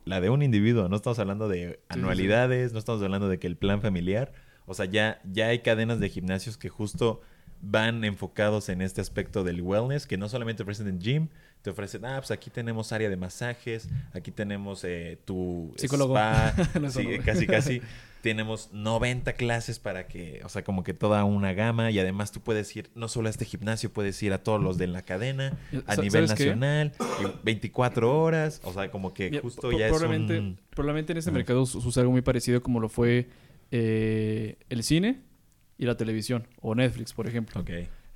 La de un individuo, no estamos hablando de sí, anualidades, no estamos hablando de que el plan familiar, o sea, ya, ya hay cadenas de gimnasios que justo van enfocados en este aspecto del wellness, que no solamente ofrecen en gym, te ofrecen, ah, pues aquí tenemos área de masajes, aquí tenemos eh, tu Psicólogo. spa, sí, casi, casi. Tenemos 90 clases para que, o sea, como que toda una gama y además tú puedes ir no solo a este gimnasio, puedes ir a todos los de la cadena, a nivel ¿sabes qué? nacional, y 24 horas, o sea, como que justo ya probablemente, es un... probablemente en este mercado su- sucede algo muy parecido como lo fue eh, el cine y la televisión, o Netflix, por ejemplo. Ok.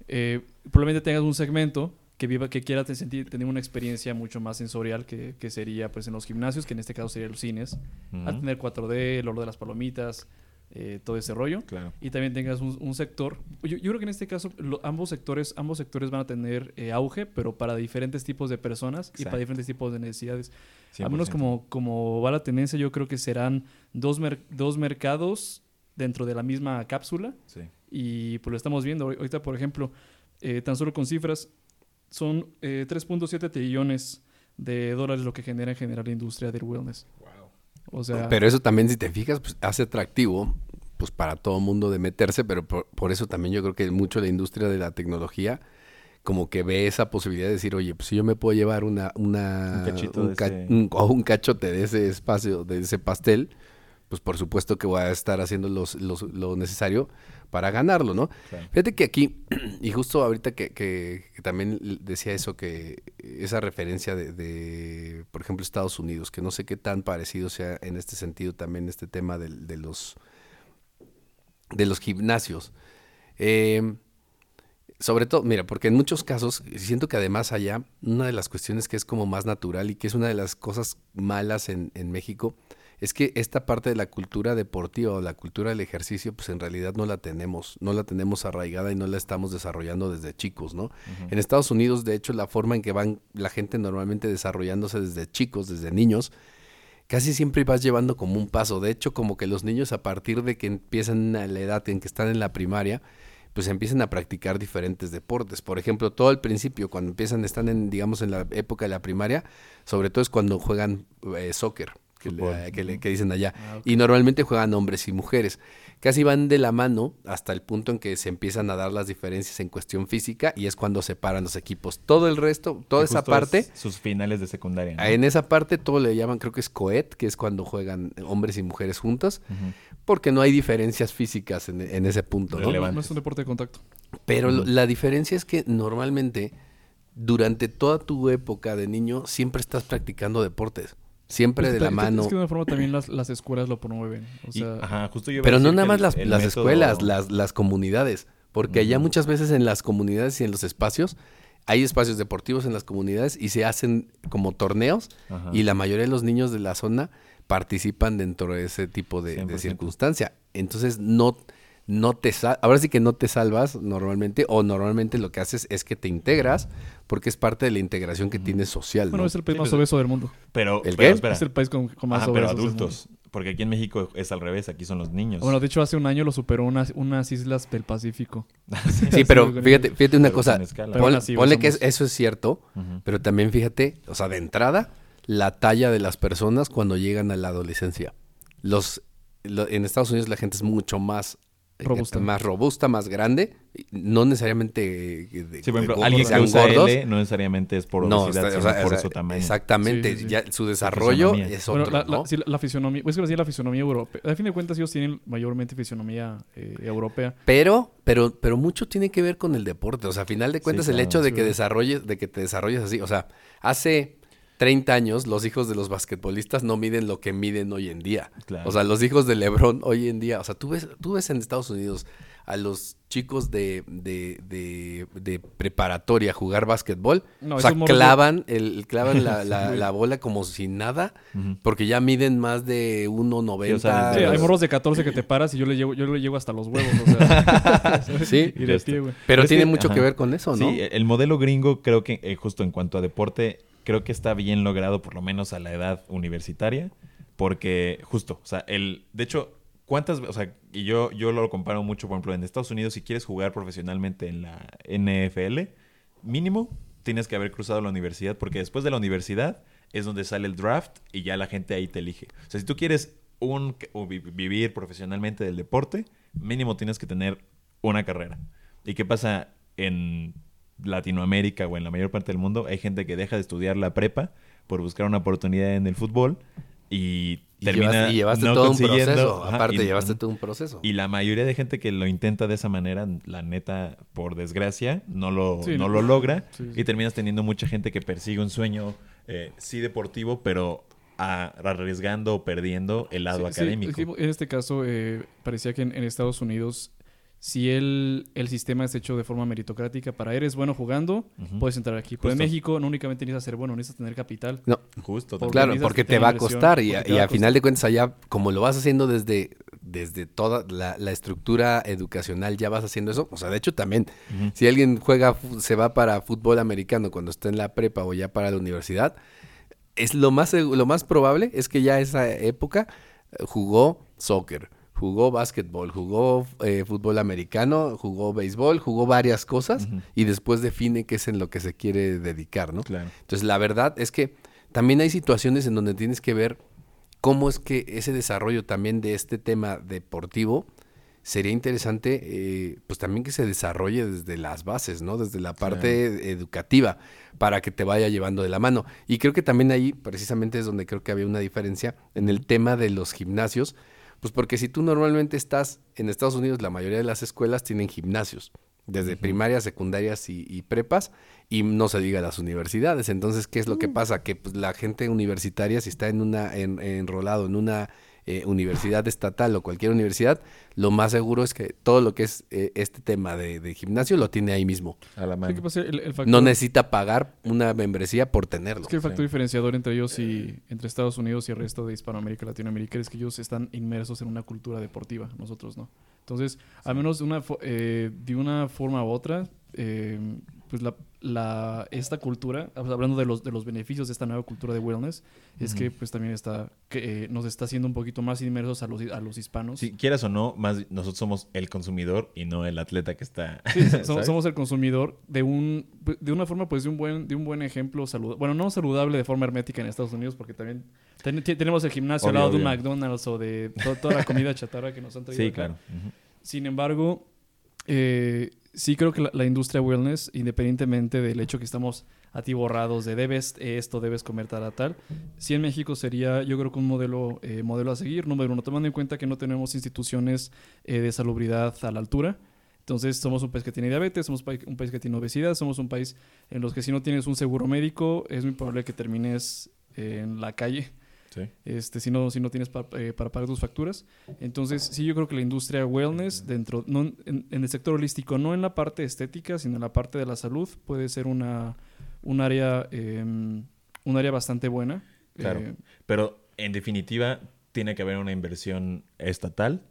Eh, probablemente tengas un segmento que viva, que quiera sentir, tener una experiencia mucho más sensorial que, que sería pues en los gimnasios, que en este caso serían los cines. Al tener 4D, el olor de las palomitas, eh, todo ese rollo. Claro. Y también tengas un, un sector. Yo, yo creo que en este caso lo- ambos sectores ambos sectores van a tener eh, auge, pero para diferentes tipos de personas y para diferentes tipos de necesidades. Al 100%. menos como, como va la tendencia, yo creo que serán dos, mer- dos mercados dentro de la misma cápsula. Sí. Y pues lo estamos viendo. Ahor- Ahorita, por ejemplo, eh, tan solo con cifras, son eh, 3.7 trillones de dólares lo que genera en general la industria del wellness. O sea, Pero eso también, si te fijas, pues hace atractivo pues para todo mundo de meterse, pero por, por eso también yo creo que mucho la industria de la tecnología como que ve esa posibilidad de decir, oye, pues si yo me puedo llevar una, una Un cachito un de ca- ese- un cachote de ese espacio, de ese pastel, pues por supuesto que voy a estar haciendo los, los- lo necesario para ganarlo, ¿no? Claro. Fíjate que aquí, y justo ahorita que, que- que también decía eso, que esa referencia de, de, por ejemplo, Estados Unidos, que no sé qué tan parecido sea en este sentido también este tema de, los de los gimnasios. Eh, sobre todo, mira, porque en muchos casos siento que además allá una de las cuestiones que es como más natural y que es una de las cosas malas en, en México es que esta parte de la cultura deportiva o la cultura del ejercicio, pues en realidad no la tenemos, no la tenemos arraigada y no la estamos desarrollando desde chicos, ¿no? En Estados Unidos, de hecho, la forma en que van la gente normalmente desarrollándose desde chicos, desde niños, casi siempre vas llevando como un paso. De hecho, como que los niños a partir de que empiezan a la edad en que están en la primaria, pues empiezan a practicar diferentes deportes. Por ejemplo, todo al principio, cuando empiezan, están en, digamos, en la época de la primaria, sobre todo es cuando juegan eh, soccer, que, le- que le- que dicen allá. Ah. Y normalmente juegan hombres y mujeres. Casi van de la mano hasta el punto en que se empiezan a dar las diferencias en cuestión física y es cuando separan los equipos. Todo el resto, toda esa justo parte... es sus finales de secundaria. ¿no? En esa parte todo le llaman, creo que es coet, que es cuando juegan hombres y mujeres juntos, porque no hay diferencias físicas en, en ese punto, ¿no? No es un deporte de contacto. Pero la diferencia es que normalmente durante toda tu época de niño siempre estás practicando deportes, siempre Pues de la mano. Es que de una forma también las, las escuelas lo promueven. O Y- sea, ajá, justo yo Pero no nada más el- las, el las método- escuelas, las, las comunidades, porque allá muchas veces en las comunidades y en los espacios hay espacios deportivos en las comunidades y se hacen como torneos Ajá. y la mayoría de los niños de la zona participan dentro de ese tipo de, de 100%. circunstancia. Entonces no, no te sal- ahora sí que no te salvas normalmente o normalmente lo que haces es que te integras porque es parte de la integración que tienes social. bueno, ¿no? es el país más obeso del mundo. Pero, ¿El pero espera. Es el país con, con más Ajá, pero obesos mundo. adultos. Porque aquí en México es al revés, aquí son los niños. Bueno, de hecho, hace un año lo superó unas, unas islas del Pacífico. Sí, pero fíjate, fíjate una Pero cosa. Pero pon- así, ponle que es- eso es cierto, pero también fíjate, o sea, de entrada, la talla de las personas cuando llegan a la adolescencia. Los, lo- en Estados Unidos la gente es mucho más Robusta. más robusta, más grande, no necesariamente eh, de- Sí, por ejemplo, de- alguien que usa gordos. L no necesariamente es por No, obesidad, está- o sino sea, por o sea, su tamaño. Exactamente, Sí, sí, sí. ya su desarrollo es Bueno, otro, la, la- ¿no? sí, la fisionomía, es que sí, la fisionomía europea. A fin de cuentas, ellos tienen mayormente fisionomía eh, europea. Pero, pero, pero mucho tiene que ver con el deporte. O sea, a final de cuentas, el claro. hecho de Sí, que desarrolles, de que te desarrolles así. O sea, hace 30 años los hijos de los basquetbolistas no miden lo que miden hoy en día. Claro. O sea, los hijos de LeBron hoy en día. O sea, tú ves, tú ves en Estados Unidos a los chicos de, de, de, de preparatoria jugar básquetbol. No, o sea, clavan, el, clavan la, la- la bola como si nada, porque ya miden más de 1.90. Sí, o sea, Sí, hay morros de 14 que te paras y yo le llevo, yo le llevo hasta los huevos. O sea, Sí, y de pero es tiene que- mucho que ver con eso, ¿no? Sí, el modelo gringo creo que eh, justo en cuanto a deporte, creo que está bien logrado por lo menos a la edad universitaria, porque justo, o sea, el, de hecho, ¿cuántas, o sea, y yo, yo lo comparo mucho, por ejemplo, en Estados Unidos, si quieres jugar profesionalmente en la NFL, mínimo tienes que haber cruzado la universidad, porque después de la universidad es donde sale el draft y ya la gente ahí te elige. O sea, si tú quieres un, o vi- vivir profesionalmente del deporte, mínimo tienes que tener una carrera. ¿Y qué pasa en Latinoamérica o en la mayor parte del mundo? Hay gente que deja de estudiar la prepa por buscar una oportunidad en el fútbol y, Y, termina y llevaste no todo un consiguiendo. proceso. Ajá, Aparte, y- llevaste todo un proceso. y la mayoría de gente que lo intenta de esa manera, la neta, por desgracia, no lo, Sí, no no. lo logra. Sí, sí. Y terminas teniendo mucha gente que persigue un sueño, eh, sí deportivo, pero a- arriesgando o perdiendo el lado académico. sí, en este caso, eh, parecía que en, en Estados Unidos, si el, el sistema es hecho de forma meritocrática, para eres bueno jugando, puedes entrar aquí. Pero en Justo. México no únicamente necesitas ser bueno, necesitas tener capital. No, Justo. Porque claro, porque te va a costar y, a, y final de cuentas allá, como lo vas haciendo desde desde toda la, la estructura educacional ya vas haciendo eso. O sea, de hecho también, si alguien juega, se va para fútbol americano cuando está en la prepa o ya para la universidad, es lo más, lo más probable es que ya esa época eh, jugó soccer, jugó básquetbol, jugó eh, fútbol americano, jugó béisbol, jugó varias cosas y después define qué es en lo que se quiere dedicar, ¿no? Claro. Entonces, la verdad es que también hay situaciones en donde tienes que ver cómo es que ese desarrollo también de este tema deportivo sería interesante, eh, pues también que se desarrolle desde las bases, ¿no? Desde la parte educativa, para que te vaya llevando de la mano. Y creo que también ahí, precisamente, es donde creo que había una diferencia en el tema de los gimnasios, pues porque si tú normalmente estás en Estados Unidos, la mayoría de las escuelas tienen gimnasios, desde primarias, secundarias y, y prepas, y no se diga las universidades. Entonces, ¿qué es lo que pasa? Que pues, la gente universitaria, si está en una, en- enrolado en una eh, universidad estatal o cualquier universidad, lo más seguro es que todo lo que es eh, este tema de, de gimnasio lo tiene ahí mismo. A la mano. que pasa, el- el factor- No necesita pagar una membresía por tenerlo. Es que el factor diferenciador entre ellos y entre Estados Unidos y el resto de Hispanoamérica y Latinoamérica es que ellos están inmersos en una cultura deportiva, nosotros no. Entonces, al menos de una, eh, de una forma u otra, eh, pues la, la- esta cultura, hab- hablando de los, de los beneficios de esta nueva cultura de wellness, es que pues también está, que eh, nos está haciendo un poquito más inmersos a los, a los hispanos. Si quieras o no, más nosotros somos el consumidor y no el atleta que está. Sí, somos, el consumidor de un de una forma pues de un buen de un buen ejemplo saludable bueno no saludable de forma hermética en Estados Unidos porque también ten- tenemos el gimnasio Obvio, al lado de un. McDonald's o de to- toda la comida chatarra que nos han traído Sí, acá. claro. Sin embargo eh, sí creo que la, industria wellness independientemente del hecho que estamos atiborrados de debes esto debes comer tal tal sí en México sería yo creo que un modelo eh, modelo a seguir. Número uno tomando en cuenta que no tenemos instituciones eh, de salubridad a la altura. Entonces, somos un país que tiene diabetes, somos un país que tiene obesidad, somos un país en los que si no tienes un seguro médico, es muy probable que termines en la calle, Sí. este, si, no, si no tienes pa- eh, para pagar tus facturas. Entonces, sí, yo creo que la industria wellness, dentro, no, en, en el sector holístico, no en la parte estética, sino en la parte de la salud, puede ser una, un, área, eh, un área bastante buena. Claro. Eh, Pero en definitiva, tiene que haber una inversión estatal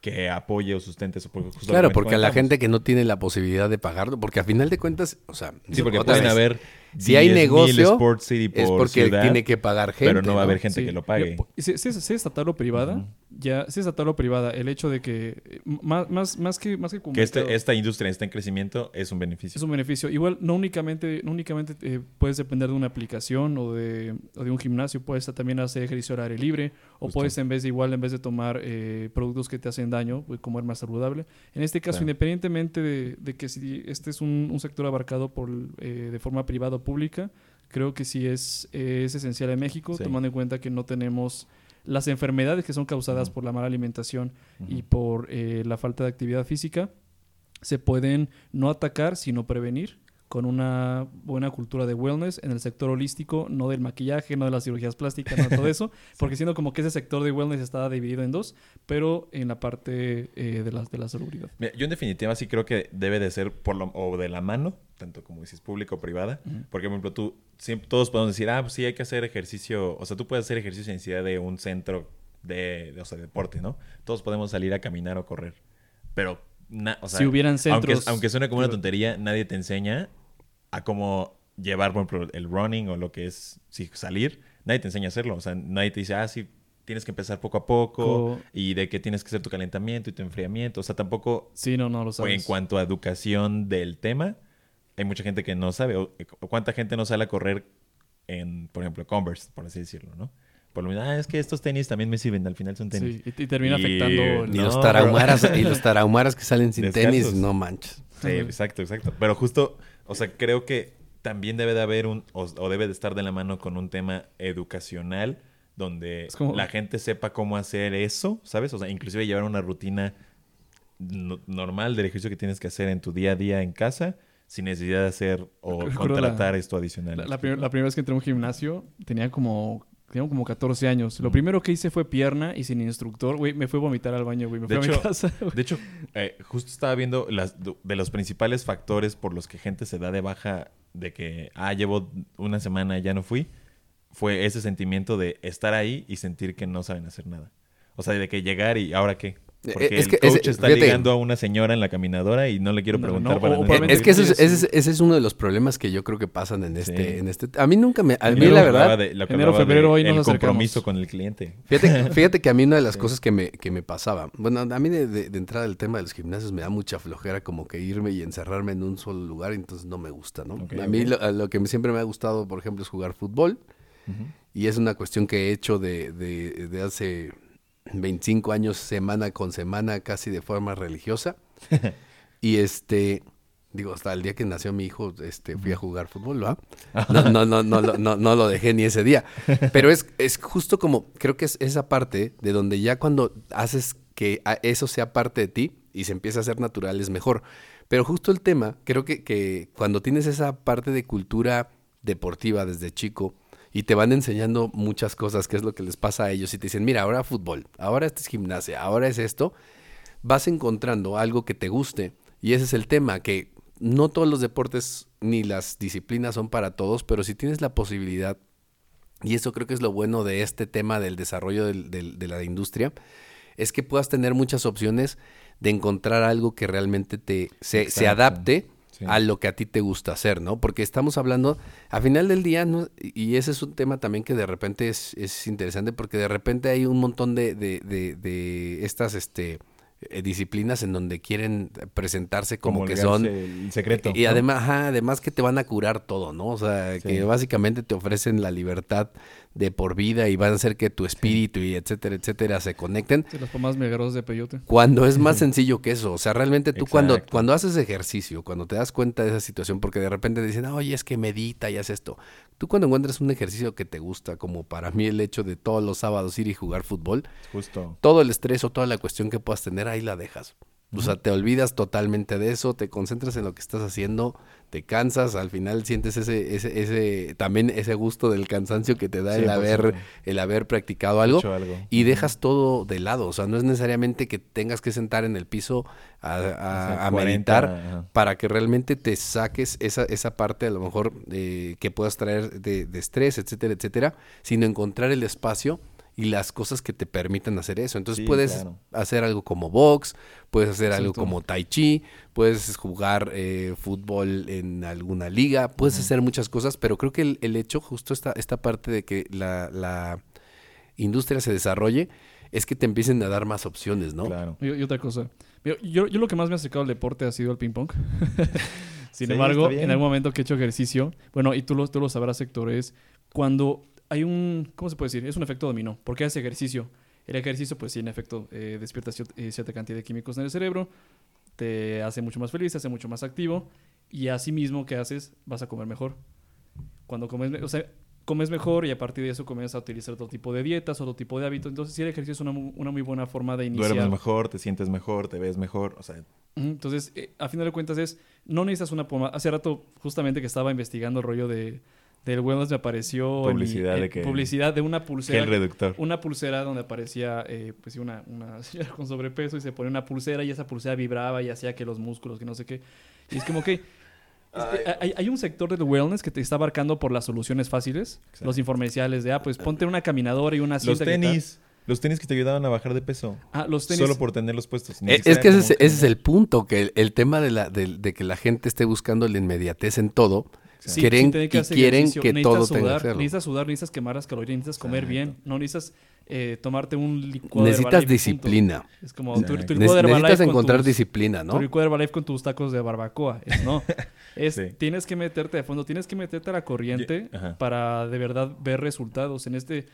que apoye o sustente eso. Porque Claro, porque a la gente que no tiene la posibilidad de pagarlo, porque a final de cuentas, o sea, Sí, porque pueden vez, haber. Si hay 10,000 negocio, Sport City es por porque ciudad, tiene que pagar gente. Pero no va a haber ¿no? gente Sí. que lo pague. Si, si es, si es estatal o privada, Ujú. ya, si es estatal o privada, el hecho de que eh, más, más, más que más que, Que este, esta industria está en crecimiento es un beneficio. es un beneficio. Igual no únicamente, no únicamente eh, puedes depender de una aplicación o de, o de un gimnasio, puedes también hacer ejercicio al aire libre o Justo. puedes en vez de igual en vez de tomar eh, productos que te hacen daño, pues, comer más saludable. En este caso, Claro. independientemente de, de que si este es un, un sector abarcado por eh, de forma privada o pública, creo que sí es, es esencial en México, Sí. tomando en cuenta que no tenemos las enfermedades que son causadas por la mala alimentación y por eh, la falta de actividad física, se pueden no atacar, sino prevenir con una buena cultura de wellness en el sector holístico, no del maquillaje, no de las cirugías plásticas, no de todo eso, porque siendo como que ese sector de wellness está dividido en dos, pero en la parte eh, de, la, de la salubridad. Mira, yo en definitiva sí creo que debe de ser por lo, o de la mano, tanto como dices pública o privada. Porque, por ejemplo, tú, siempre, todos podemos decir, ah, pues sí, hay que hacer ejercicio. O sea, tú puedes hacer ejercicio sin necesidad de un centro de, de, o sea, deporte, ¿no? Todos podemos salir a caminar o correr. Pero, na- o sea, Si hubieran aunque, centros- aunque suene como una tontería, nadie te enseña a cómo llevar, por ejemplo, el running o lo que es sí, salir. Nadie te enseña a hacerlo. O sea, nadie te dice, ah, sí, tienes que empezar poco a poco Co- y de que tienes que hacer tu calentamiento y tu enfriamiento. O sea, tampoco Sí, no, no lo o en sabes. cuanto a educación del tema, hay mucha gente que no sabe. O, o cuánta gente no sale a correr en, por ejemplo, Converse, por así decirlo, ¿no? Por lo menos, ah, es que estos tenis también me sirven, al final son tenis. Sí, y, y termina Y- afectando... Y No, los pero- tarahumaras, y los tarahumaras que salen sin tenis, no manches. Sí, exacto, exacto. Pero justo, o sea, creo que también debe de haber un, o, o debe de estar de la mano con un tema educacional donde como- la gente sepa cómo hacer eso, ¿sabes? O sea, inclusive llevar una rutina no- normal del ejercicio que tienes que hacer en tu día a día en casa sin necesidad de hacer o Recuerdo contratar la- esto adicional. La, la la primera vez que entré a un gimnasio tenía como, tenía como 14 años. Lo Mm. primero que hice fue pierna y sin instructor, güey, me fui a vomitar al baño, güey. Me De fui a mi hecho, casa. De hecho, eh, justo estaba viendo las, de los principales factores por los que gente se da de baja de que, ah, llevo una semana y ya no fui, fue ese sentimiento de estar ahí y sentir que no saben hacer nada. O sea, de que llegar y ¿ahora qué? Eh, Porque es el que coach ese- está fíjate. ligando a una señora en la caminadora y no le quiero preguntar no, para no- probablemente- Es que ese es, quieres- ese, es- ese es uno de los problemas que yo creo que pasan en este, Sí. en este. A mí nunca me, a mí la verdad, de- lo enero, febrero, hoy nos el compromiso con el cliente. Fíjate, fíjate que a mí una de las cosas que me, que me pasaba, bueno, a mí de, de- de entrada el tema de los gimnasios me da mucha flojera como que irme y encerrarme en un solo lugar, entonces no me gusta, ¿no? A mí lo, a lo que siempre me ha gustado, por ejemplo, es jugar fútbol y es una cuestión que he hecho de, de, de hace 25 años, semana con semana, casi de forma religiosa. y este... Digo, hasta el día que nació mi hijo, este, fui a jugar fútbol, ¿va? No, no, no, no, no, no lo dejé ni ese día. Pero es, es justo como, creo que es esa parte de donde ya cuando haces que eso sea parte de ti y se empieza a hacer natural es mejor. Pero justo el tema, creo que, que cuando tienes esa parte de cultura deportiva desde chico y te van enseñando muchas cosas, que es lo que les pasa a ellos, y te dicen, mira, ahora fútbol, ahora este es gimnasia, ahora es esto, vas encontrando algo que te guste. Y ese es el tema, que no todos los deportes ni las disciplinas son para todos, pero si tienes la posibilidad, y eso creo que es lo bueno de este tema del desarrollo del- del- de la industria, es que puedas tener muchas opciones de encontrar algo que realmente te se, adapte A lo que a ti te gusta hacer, ¿no? Porque estamos hablando, a final del día, ¿no? y ese es un tema también que de repente es, es interesante, porque de repente hay un montón de, de, de- de estas este, eh, disciplinas en donde quieren presentarse como, que son... el secreto. Y ¿no? además, ajá, además que te van a curar todo, ¿no? O sea, Sí. que básicamente te ofrecen la libertad de por vida y van a hacer que tu espíritu y etcétera, etcétera se conecten. Sí, las pomás milagrosas de peyote. Cuando es más sencillo que eso. O sea, realmente tú cuando, Exacto. cuando haces ejercicio, cuando te das cuenta de esa situación, porque de repente te dicen, oye, es que medita y haz esto. Tú cuando encuentras un ejercicio que te gusta, como para mí el hecho de todos los sábados ir y jugar fútbol, Justo. todo el estrés o toda la cuestión que puedas tener, ahí la dejas. O sea, te olvidas totalmente de eso, te concentras en lo que estás haciendo, te cansas, al final sientes ese, ese, ese, también ese gusto del cansancio que te da el 100%. haber, el haber practicado algo, y dejas todo de lado. O sea, no es necesariamente que tengas que sentar en el piso a, a- sea, a 40, meditar ajá. para que realmente te saques esa, esa parte a lo mejor eh, que puedas traer de, de estrés, etcétera, etcétera, sino encontrar el espacio y las cosas que te permitan hacer eso. Entonces Sí, puedes claro. hacer algo como box, puedes hacer algo como tai chi, puedes jugar eh, fútbol en alguna liga, puedes hacer muchas cosas, pero creo que el, el hecho, justo esta, esta parte de que la, la industria se desarrolle, es que te empiecen a dar más opciones, ¿no? Claro. Y, y otra cosa. Yo, yo lo que más me ha acercado al deporte ha sido el ping-pong. Sin Sí, embargo, en algún momento que he hecho ejercicio, bueno, y tú lo, tú lo sabrás, Héctor, es cuando hay un, ¿cómo se puede decir? Es un efecto dominó. ¿Por qué haces ejercicio? El ejercicio, pues sí, en efecto, eh, despierta eh, cierta cantidad de químicos en el cerebro, te hace mucho más feliz, te hace mucho más activo, y así mismo que haces, vas a comer mejor. Cuando comes, me- o sea, comes mejor y a partir de eso comienzas a utilizar otro tipo de dietas, otro tipo de hábitos. Entonces, sí, el ejercicio es una, mu- una muy buena forma de iniciar. Duermes mejor, te sientes mejor, te ves mejor. O sea, Entonces, eh, a final de cuentas es, no necesitas una pomada. Hace rato, justamente que estaba investigando el rollo de, del wellness, me apareció Publicidad de eh, que- publicidad de una pulsera. reductor. Una pulsera donde aparecía, eh, pues sí, una, una señora con sobrepeso y se ponía una pulsera y esa pulsera vibraba y hacía que los músculos, que no sé qué. Y es como que... hay, hay un sector del wellness que te está abarcando por las soluciones fáciles. Exacto. Los informerciales de, ah, pues ponte una caminadora y una Los cinta. que tal. tenis. Los tenis que te ayudaban a bajar de peso. Ah, los tenis. Solo por tenerlos puestos. Eh, Es que ese es, como ese es el punto, que el, el tema de, la, de, de que la gente esté buscando la inmediatez en todo, Sí, quieren, que y quieren que Necesitas todo tenga que sudar, hacerlo. Necesitas sudar, necesitas quemar las calorías, necesitas comer bien. No necesitas eh, tomarte un licuado de Necesitas punto. disciplina. Es como tu, tu licuado de necesitas con encontrar tus- disciplina, Tu ¿no? licuado de Herbalife con tus tacos de barbacoa. Es, no. Es, Sí. Tienes que meterte de fondo, tienes que meterte a la corriente para de verdad ver resultados. En este,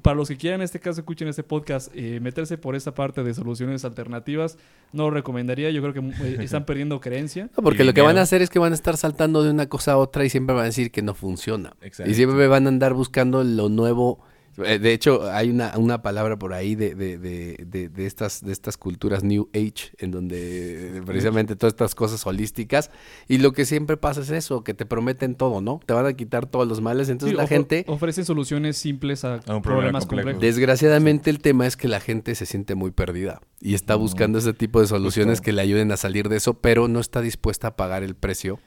para los que quieran en este caso escuchen este podcast, eh, meterse por esa parte de soluciones alternativas, no lo recomendaría. Yo creo que eh, están perdiendo creencia. No, porque Y lo que van a hacer es que van a estar saltando de una cosa a otra y siempre van a decir que no funciona. Exacto. Y siempre van a andar buscando lo nuevo. Eh, De hecho, hay una, una palabra por ahí de, de, de, de, de estas, de estas culturas New Age, en donde eh, precisamente todas estas cosas holísticas. Y lo que siempre pasa es eso, que te prometen todo, ¿no? Te van a quitar todos los males. Entonces Sí, la gente... ofrecen soluciones simples a, problemas complejo. complejos. Desgraciadamente el tema es que la gente se siente muy perdida y está buscando ese tipo de soluciones Justo. que le ayuden a salir de eso, pero no está dispuesta a pagar el precio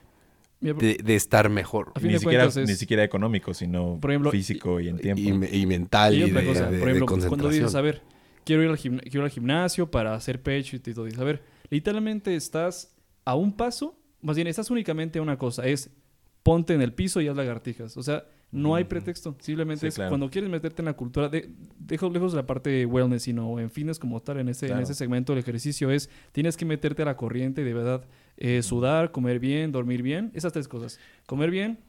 de, de estar mejor. Ni de siquiera, cuentas es- ni siquiera económico, sino Por ejemplo, físico y en tiempo. Y, me- y mental y, Y otra de, cosa, de- por de ejemplo, cuando dices, a ver, quiero ir al, gimna- quiero ir al gimnasio para hacer pecho y todo. Dices, a ver, literalmente estás a un paso, más bien estás únicamente a una cosa, es ponte en el piso y haz lagartijas. O sea, no hay pretexto. Simplemente Sí, es claro. cuando quieres meterte en la cultura, de, dejo lejos de la parte de wellness, sino en fitness como tal, en ese, en ese segmento del ejercicio es, tienes que meterte a la corriente, de verdad, eh, sudar, comer bien, dormir bien, esas tres cosas. Comer bien,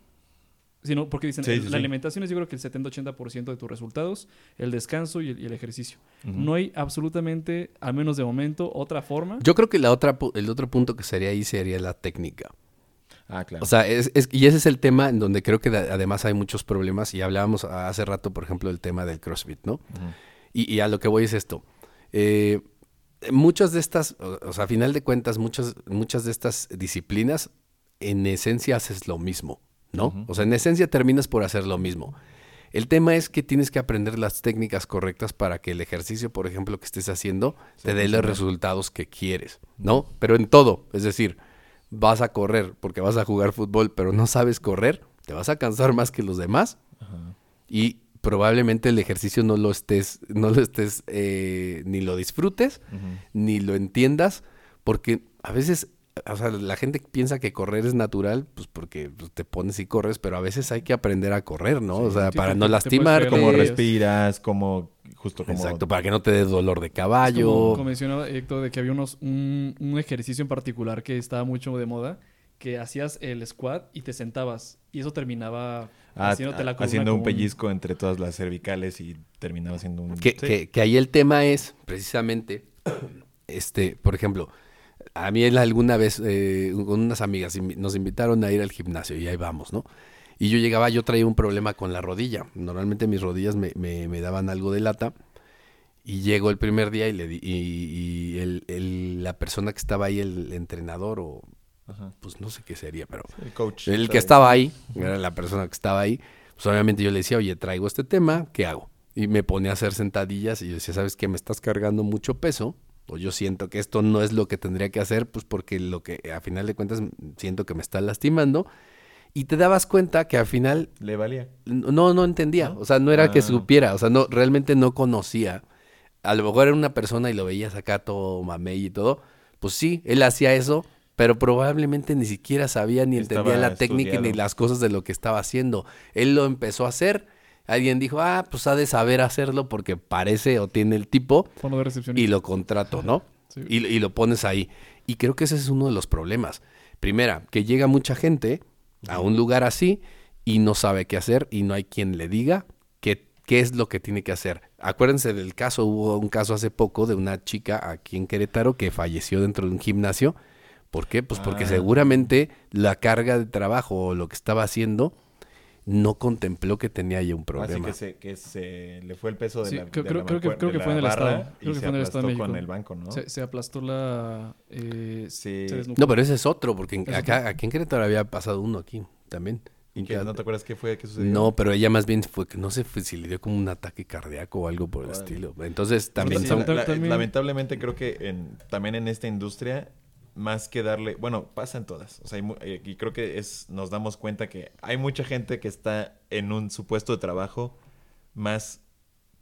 sino porque dicen, Sí, el- sí, la sí. alimentación es yo creo que el 70-80% de tus resultados, el descanso y el, y el ejercicio. No hay absolutamente, al menos de momento, otra forma. Yo creo que la otra, el otro punto que sería ahí sería la técnica. Ah, claro. O sea, es, es- y ese es el tema en donde creo que da- además hay muchos problemas. Y hablábamos hace rato, por ejemplo, del tema del CrossFit, ¿no? Y, y a lo que voy es esto. Eh, muchas de estas, o, sea, a final de cuentas, muchas, muchas de estas disciplinas, en esencia haces lo mismo, ¿no? O sea, en esencia terminas por hacer lo mismo. El tema es que tienes que aprender las técnicas correctas para que el ejercicio, por ejemplo, que estés haciendo, te dé los resultados que quieres, ¿no? Pero en todo, es decir, vas a correr porque vas a jugar fútbol, pero no sabes correr, te vas a cansar más que los demás Ajá. y probablemente el ejercicio no lo estés, no lo estés, eh, ni lo disfrutes, ni lo entiendas, porque a veces, o sea, la gente piensa que correr es natural, pues porque pues, te pones y corres, pero a veces hay que aprender a correr, ¿no? o sea, sí, para no lastimar. Sí. respiras, cómo justo como Exacto, para que no te dé dolor de Como, caballo. como mencionaba Héctor, de que había unos, un, un ejercicio en particular que estaba mucho de moda, que hacías el squat y te sentabas. Y eso terminaba Ah, haciéndote la columna haciendo un pellizco entre todas las cervicales y terminaba haciendo un Que, sí. que- que ahí el tema es, precisamente, este, por ejemplo, a mí él alguna vez, eh, con unas amigas, nos invitaron a ir al gimnasio y ahí vamos, ¿no? Y yo llegaba, yo traía un problema con la rodilla. Normalmente mis rodillas me, me- me daban algo de lata. Y llego el primer día y, le di- y, y el- el- la persona que estaba ahí, el entrenador, o Ajá. pues no sé qué sería, pero El coach. el que estaba ahí, era la persona que estaba ahí, pues obviamente yo le decía, oye, traigo este tema, ¿qué hago? Y me ponía a hacer sentadillas y yo decía, ¿sabes qué? Me estás cargando mucho peso, o yo siento que esto no es lo que tendría que hacer, pues porque lo que a final de cuentas siento que me está lastimando. Y te dabas cuenta que al final Le valía. no, no entendía. ¿No? O sea, no era que Ah. supiera. O sea, no, realmente no conocía. A lo mejor era una persona y lo veías acá todo mamey y todo. Pues sí, él hacía eso, pero probablemente ni siquiera sabía ni entendía Estaba la técnica ni las cosas de lo que estaba haciendo. Él lo empezó a hacer. Alguien dijo, ah, pues ha de saber hacerlo porque parece o tiene el tipo fondo de recepcionista. y lo contrato, ¿no? Sí. Y, y lo pones ahí. Y creo que ese es uno de los problemas. Primera, que llega mucha gente a un lugar así y no sabe qué hacer y no hay quien le diga qué, qué es lo que tiene que hacer. Acuérdense del caso, hubo un caso hace poco de una chica aquí en Querétaro que falleció dentro de un gimnasio. ¿Por qué? Pues porque Ah. seguramente la carga de trabajo o lo que estaba haciendo no contempló que tenía ya un Así problema. que se, que se le fue el peso de Sí, la creo- de creo- la creo que- mancuer- creo de que fue en el barra estado. y Creo que se fue en el estado de aplastó con el banco, ¿no? se, se aplastó la... eh, Sí. se desnucó. No, pero ese es otro, porque en- acá, aquí en Querétaro había pasado uno aquí también. ¿Y qué? ¿No te acuerdas qué fue? ¿Qué sucedió? No, pero ella más bien fue que no sé fue si le dio como un ataque cardíaco o algo por el estilo. Entonces también Sí, son... la- la- También- lamentablemente creo que en, también en esta industria, más que darle, bueno, pasa en todas. O sea, hay eh, y creo que es, nos damos cuenta que hay mucha gente que está en un supuesto de trabajo más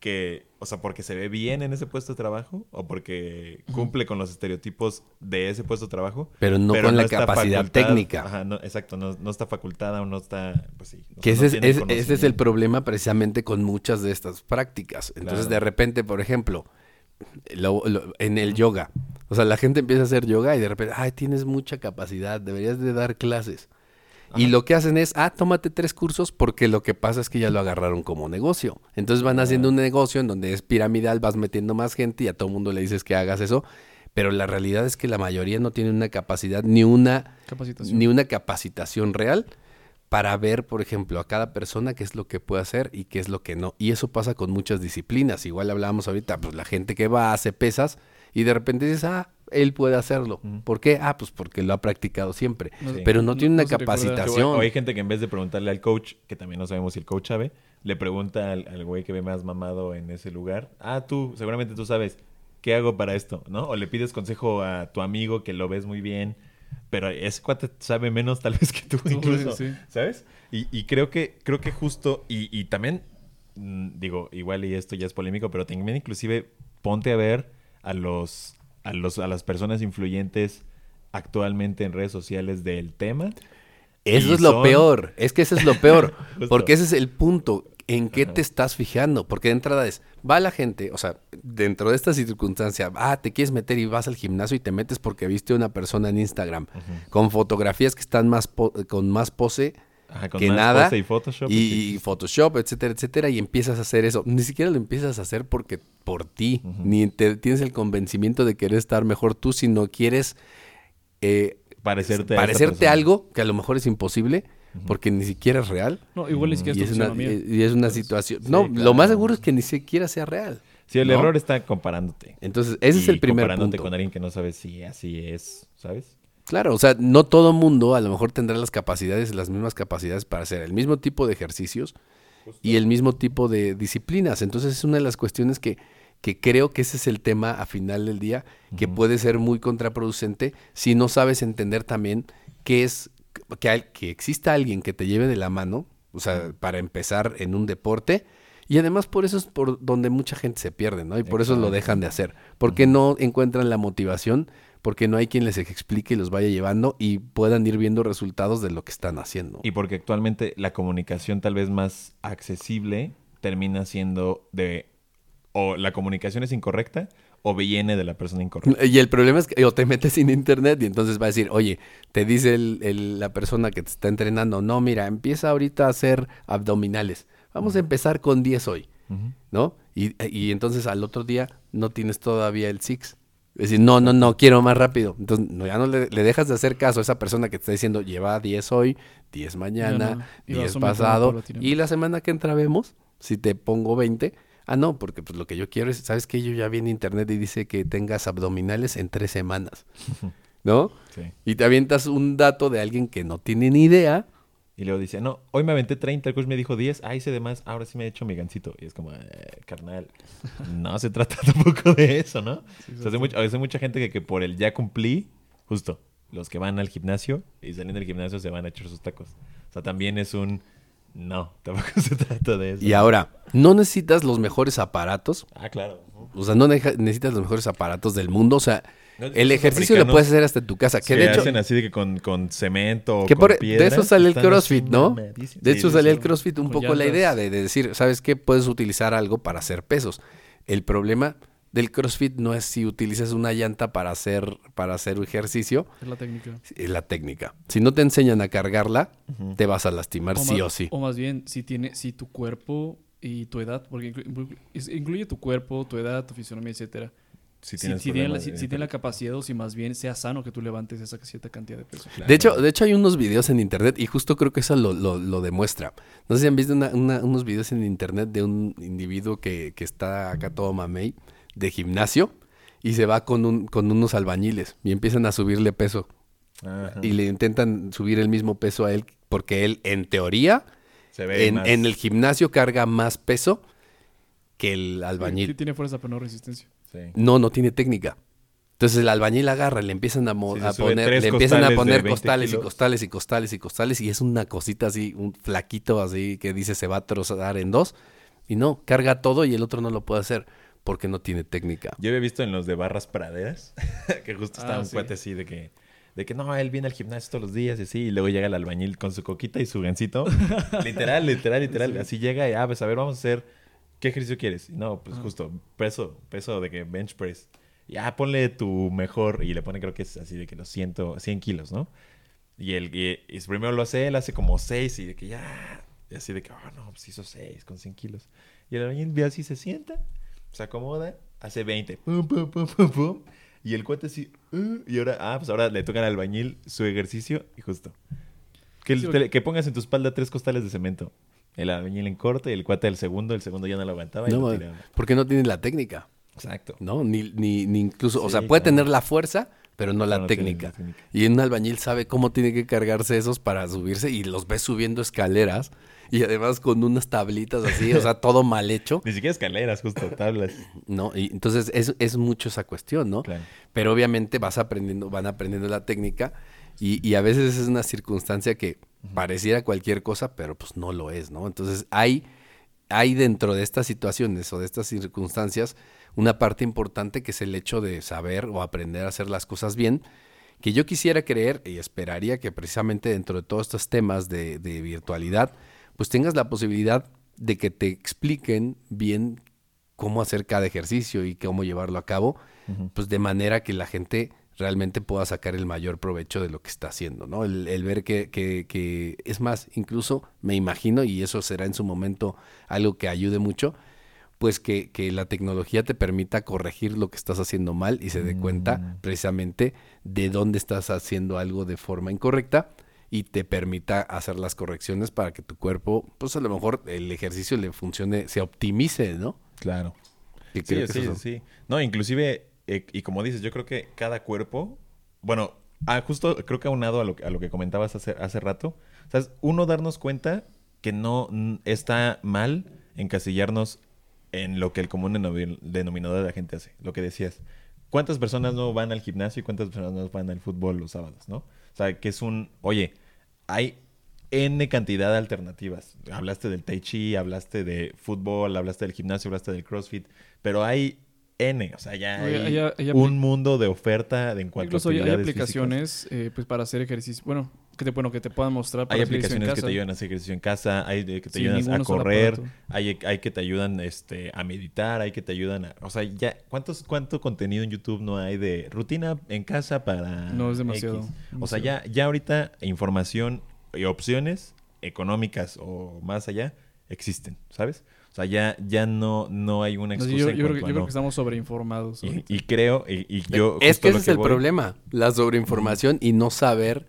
que, o sea, porque se ve bien en ese puesto de trabajo o porque cumple con los estereotipos de ese puesto de trabajo. Pero no con la capacidad facultad- técnica. Ajá, no, exacto, no, no está facultada o no está, pues sí. Que sea, ese, no es, ese- es el problema precisamente con muchas de estas prácticas. Entonces, Claro. de repente, por ejemplo, lo- lo- en el yoga, o sea, la gente empieza a hacer yoga y de repente, ay, tienes mucha capacidad, deberías de dar clases. Y lo que hacen es, ah, tómate tres cursos porque lo que pasa es que ya lo agarraron como negocio. Entonces van haciendo un negocio en donde es piramidal, vas metiendo más gente y a todo mundo le dices que hagas eso. Pero la realidad es que la mayoría no tiene una capacidad ni una Capacitación. ni una capacitación real para ver, por ejemplo, a cada persona qué es lo que puede hacer y qué es lo que no. Y eso pasa con muchas disciplinas. Igual hablábamos ahorita, pues la gente que va, hace pesas y de repente dices, ah, él puede hacerlo. ¿Por qué? Ah, pues porque lo ha practicado siempre. No- Sí. Pero no tiene una güey, capacitación. O hay gente que en vez de preguntarle al coach, que también no sabemos si el coach sabe, le pregunta al, al güey que ve más mamado en ese lugar, ah, tú, seguramente tú sabes, ¿qué hago para esto? ¿No? O le pides consejo a tu amigo que lo ves muy bien, pero ese cuate sabe menos tal vez que tú incluso, sí. ¿sabes? Y, y creo que creo que justo, y, y también, mm, digo, igual y esto ya es polémico, pero también inclusive ponte a ver a los, a los a las personas influyentes actualmente en redes sociales del tema. Eso es lo peor. Es que eso es lo peor. Porque ese es el punto. ¿En qué te estás fijando? Porque de entrada es, va la gente, o sea, dentro de esta circunstancia, ah, te quieres meter y vas al gimnasio y te metes porque viste a una persona en Instagram con fotografías que están más con más pose Ajá, que nada y Photoshop. y, sí, y sí. Photoshop, etcétera, etcétera, y empiezas a hacer eso. Ni siquiera lo empiezas a hacer porque por ti, ni te, tienes el convencimiento de querer estar mejor tú, sino quieres eh, parecerte, parecerte algo que a lo mejor es imposible porque ni siquiera es real. No, igual ni siquiera Y es es, una, y es una situación. sí, no, claro. lo más seguro es que ni siquiera sea real. Sí, el ¿no? error está comparándote. Entonces, ese es el primer comparándote punto. con alguien que no sabe si así es, ¿sabes? Claro, o sea, no todo mundo a lo mejor tendrá las capacidades, las mismas capacidades para hacer el mismo tipo de ejercicios y el mismo tipo de disciplinas. Entonces, es una de las cuestiones que, que creo que ese es el tema a final del día, que puede ser muy contraproducente si no sabes entender también qué es, que, que exista alguien que te lleve de la mano, o sea, para empezar en un deporte. Y además por eso es por donde mucha gente se pierde, ¿no? Y por eso lo dejan de hacer. Porque no encuentran la motivación, porque no hay quien les explique y los vaya llevando y puedan ir viendo resultados de lo que están haciendo. Y porque actualmente la comunicación tal vez más accesible termina siendo de o la comunicación es incorrecta o viene de la persona incorrecta. Y el problema es que o te metes sin internet y entonces va a decir, oye, te dice el- el- la persona que te está entrenando, no, mira, empieza ahorita a hacer abdominales. Vamos a empezar con 10 hoy. ¿no? Y, y entonces al otro día no tienes todavía el six. Es decir, no, no, no, quiero más rápido. Entonces, no, ya no le, le dejas de hacer caso a esa persona que te está diciendo, lleva 10 hoy, 10 mañana, no, y vas 10 aumentando pasado. Y la semana que entra vemos, si te pongo 20, ah, no, porque pues lo que yo quiero es, ¿sabes qué? Yo ya vi en internet y dice que tengas abdominales en tres semanas, ¿no? Sí. Y te avientas un dato de alguien que no tiene ni idea. Y luego dice, no, hoy me aventé 30, el coach me dijo 10, ah, hice de más, ahora sí me he hecho mi gancito. Y es como, eh, carnal, no se trata tampoco de eso, ¿no? o sea, hay, mucha, hay mucha gente que, que por el ya cumplí, justo, los que van al gimnasio y salen del gimnasio se van a echar sus tacos. O sea, también es un, no, tampoco se trata de eso. Y ahora, no necesitas los mejores aparatos. Ah, claro. O sea, no necesitas los mejores aparatos del mundo. O sea, No, el ejercicio lo puedes hacer hasta en tu casa. Que Que de hecho, hacen así de que con, con cemento o que con por- piedra, de eso sale el CrossFit, ¿no? De hecho sale el CrossFit un poco la idea de, de decir, ¿sabes qué? Puedes utilizar algo para hacer pesos. El problema del CrossFit no es si utilizas una llanta para hacer, para hacer ejercicio, Es la técnica. es la técnica. Si no te enseñan a cargarla, te vas a lastimar sí más, o sí. O más bien, si tiene, si tu cuerpo y tu edad, porque inclu- es- incluye tu cuerpo, tu edad, tu fisionomía, etcétera. Si tienes si tiene la, si- si tiene la capacidad o si más bien sea sano que tú levantes esa cierta cantidad de peso. Claro. De hecho, de hecho hay unos videos en internet y justo creo que eso lo, lo- lo demuestra. No sé si han visto una- una- unos videos en internet de un individuo que, que está acá todo mamey de gimnasio y se va con, un, con unos albañiles y empiezan a subirle peso Ajá. y le intentan subir el mismo peso a él porque él en teoría Se ve en, más- en el gimnasio carga más peso que el Sí, albañil. sí tiene fuerza, pero no resistencia. Sí. No, no tiene técnica. Entonces el albañil agarra, le empiezan a, mo- Sí, se a sube poner, le empiezan a poner 20 costales y costales y costales y costales y es una cosita así, un flaquito así que dice se va a trozar en dos y no, carga todo y el otro no lo puede hacer porque no tiene técnica. Yo había visto en los de barras praderas que justo estaba Ah, un sí. cuate así de que, de que no, él viene al gimnasio todos los días y así, y luego llega el albañil con su coquita y su gancito. literal, literal, literal. Así llega y, ah, pues a ver, vamos a hacer, ¿qué ejercicio quieres? Y no, pues justo, peso, peso de que bench press. Ya, ponle tu mejor, y le pone creo que es así de que los 100, 100 kilos, ¿no? Y él, y, y primero lo hace él, hace como 6 y de que ya, y así de que, oh, no, pues hizo 6 con 100 kilos. Y el albañil ve así, se sienta, se acomoda, hace 20, pum, pum, pum, pum, pum. Y el cuate así, uh, y ahora, ah, pues ahora le toca al albañil su ejercicio y justo. Que, Sí, te- que pongas en tu espalda tres costales de cemento. El albañil en corte y el cuate el segundo, el segundo ya no lo aguantaba y No, lo porque no tiene la técnica, Exacto. ¿no? Ni, ni, ni incluso, o sea, puede claro. tener la fuerza, pero no la Pero no tiene técnica. la técnica. Y un albañil sabe cómo tiene que cargarse esos para subirse y los ves subiendo escaleras y además con unas tablitas así, o sea, todo mal hecho. Ni siquiera escaleras, justo, tablas. ¿no? Y entonces es, es mucho esa cuestión, ¿no? Claro. Pero obviamente vas aprendiendo, van aprendiendo la técnica y, y a veces es una circunstancia que pareciera cualquier cosa, pero pues no lo es, ¿no? Entonces hay hay dentro de estas situaciones o de estas circunstancias una parte importante que es el hecho de saber o aprender a hacer las cosas bien, que yo quisiera creer y esperaría que precisamente dentro de todos estos temas de, de virtualidad, pues tengas la posibilidad de que te expliquen bien cómo hacer cada ejercicio y cómo llevarlo a cabo, pues de manera que la gente realmente pueda sacar el mayor provecho de lo que está haciendo, ¿no? El, el ver que, que, que, es más, incluso me imagino, y eso será en su momento algo que ayude mucho, pues que, que la tecnología te permita corregir lo que estás haciendo mal y se dé cuenta Mm. precisamente de dónde estás haciendo algo de forma incorrecta y te permita hacer las correcciones para que tu cuerpo, pues a lo mejor el ejercicio le funcione, se optimice, ¿no? Claro. Sí, sí, sí. No, inclusive, eh, y como dices, yo creo que cada cuerpo, bueno, ah, justo creo que aunado a lo, a lo que comentabas hace, hace rato, ¿sabes? Uno darnos cuenta que no está mal encasillarnos en lo que el común denomi- denominador de la gente hace, lo que decías. ¿Cuántas personas no van al gimnasio y cuántas personas no van al fútbol los sábados, no? O sea, que es un, oye, hay N cantidad de alternativas. Hablaste del Tai Chi, hablaste de fútbol, hablaste del gimnasio, hablaste del CrossFit, pero hay N, o sea, ya hay, hay- hay apli- un mundo de oferta de en cuanto Incluso a hay, aplicaciones eh, pues para hacer ejercicio. Bueno, que te, bueno, que te puedan mostrar para Hay en aplicaciones que te ayudan a hacer ejercicio en casa, hay que te Sin ayudan a correr, hay, hay que te ayudan este, a meditar, hay que te ayudan a... O sea, ya, ¿cuántos, ¿cuánto contenido en YouTube no hay de rutina en casa para... No, es demasiado, X? O sea, demasiado. ya, ya ahorita información y opciones económicas o más allá existen, ¿sabes? O sea, ya, ya no, no hay una excusa yo, en yo creo, que- creo estamos sobreinformados. Y, creo, y, y yo... es que ese es el voy- problema, la sobreinformación y no saber,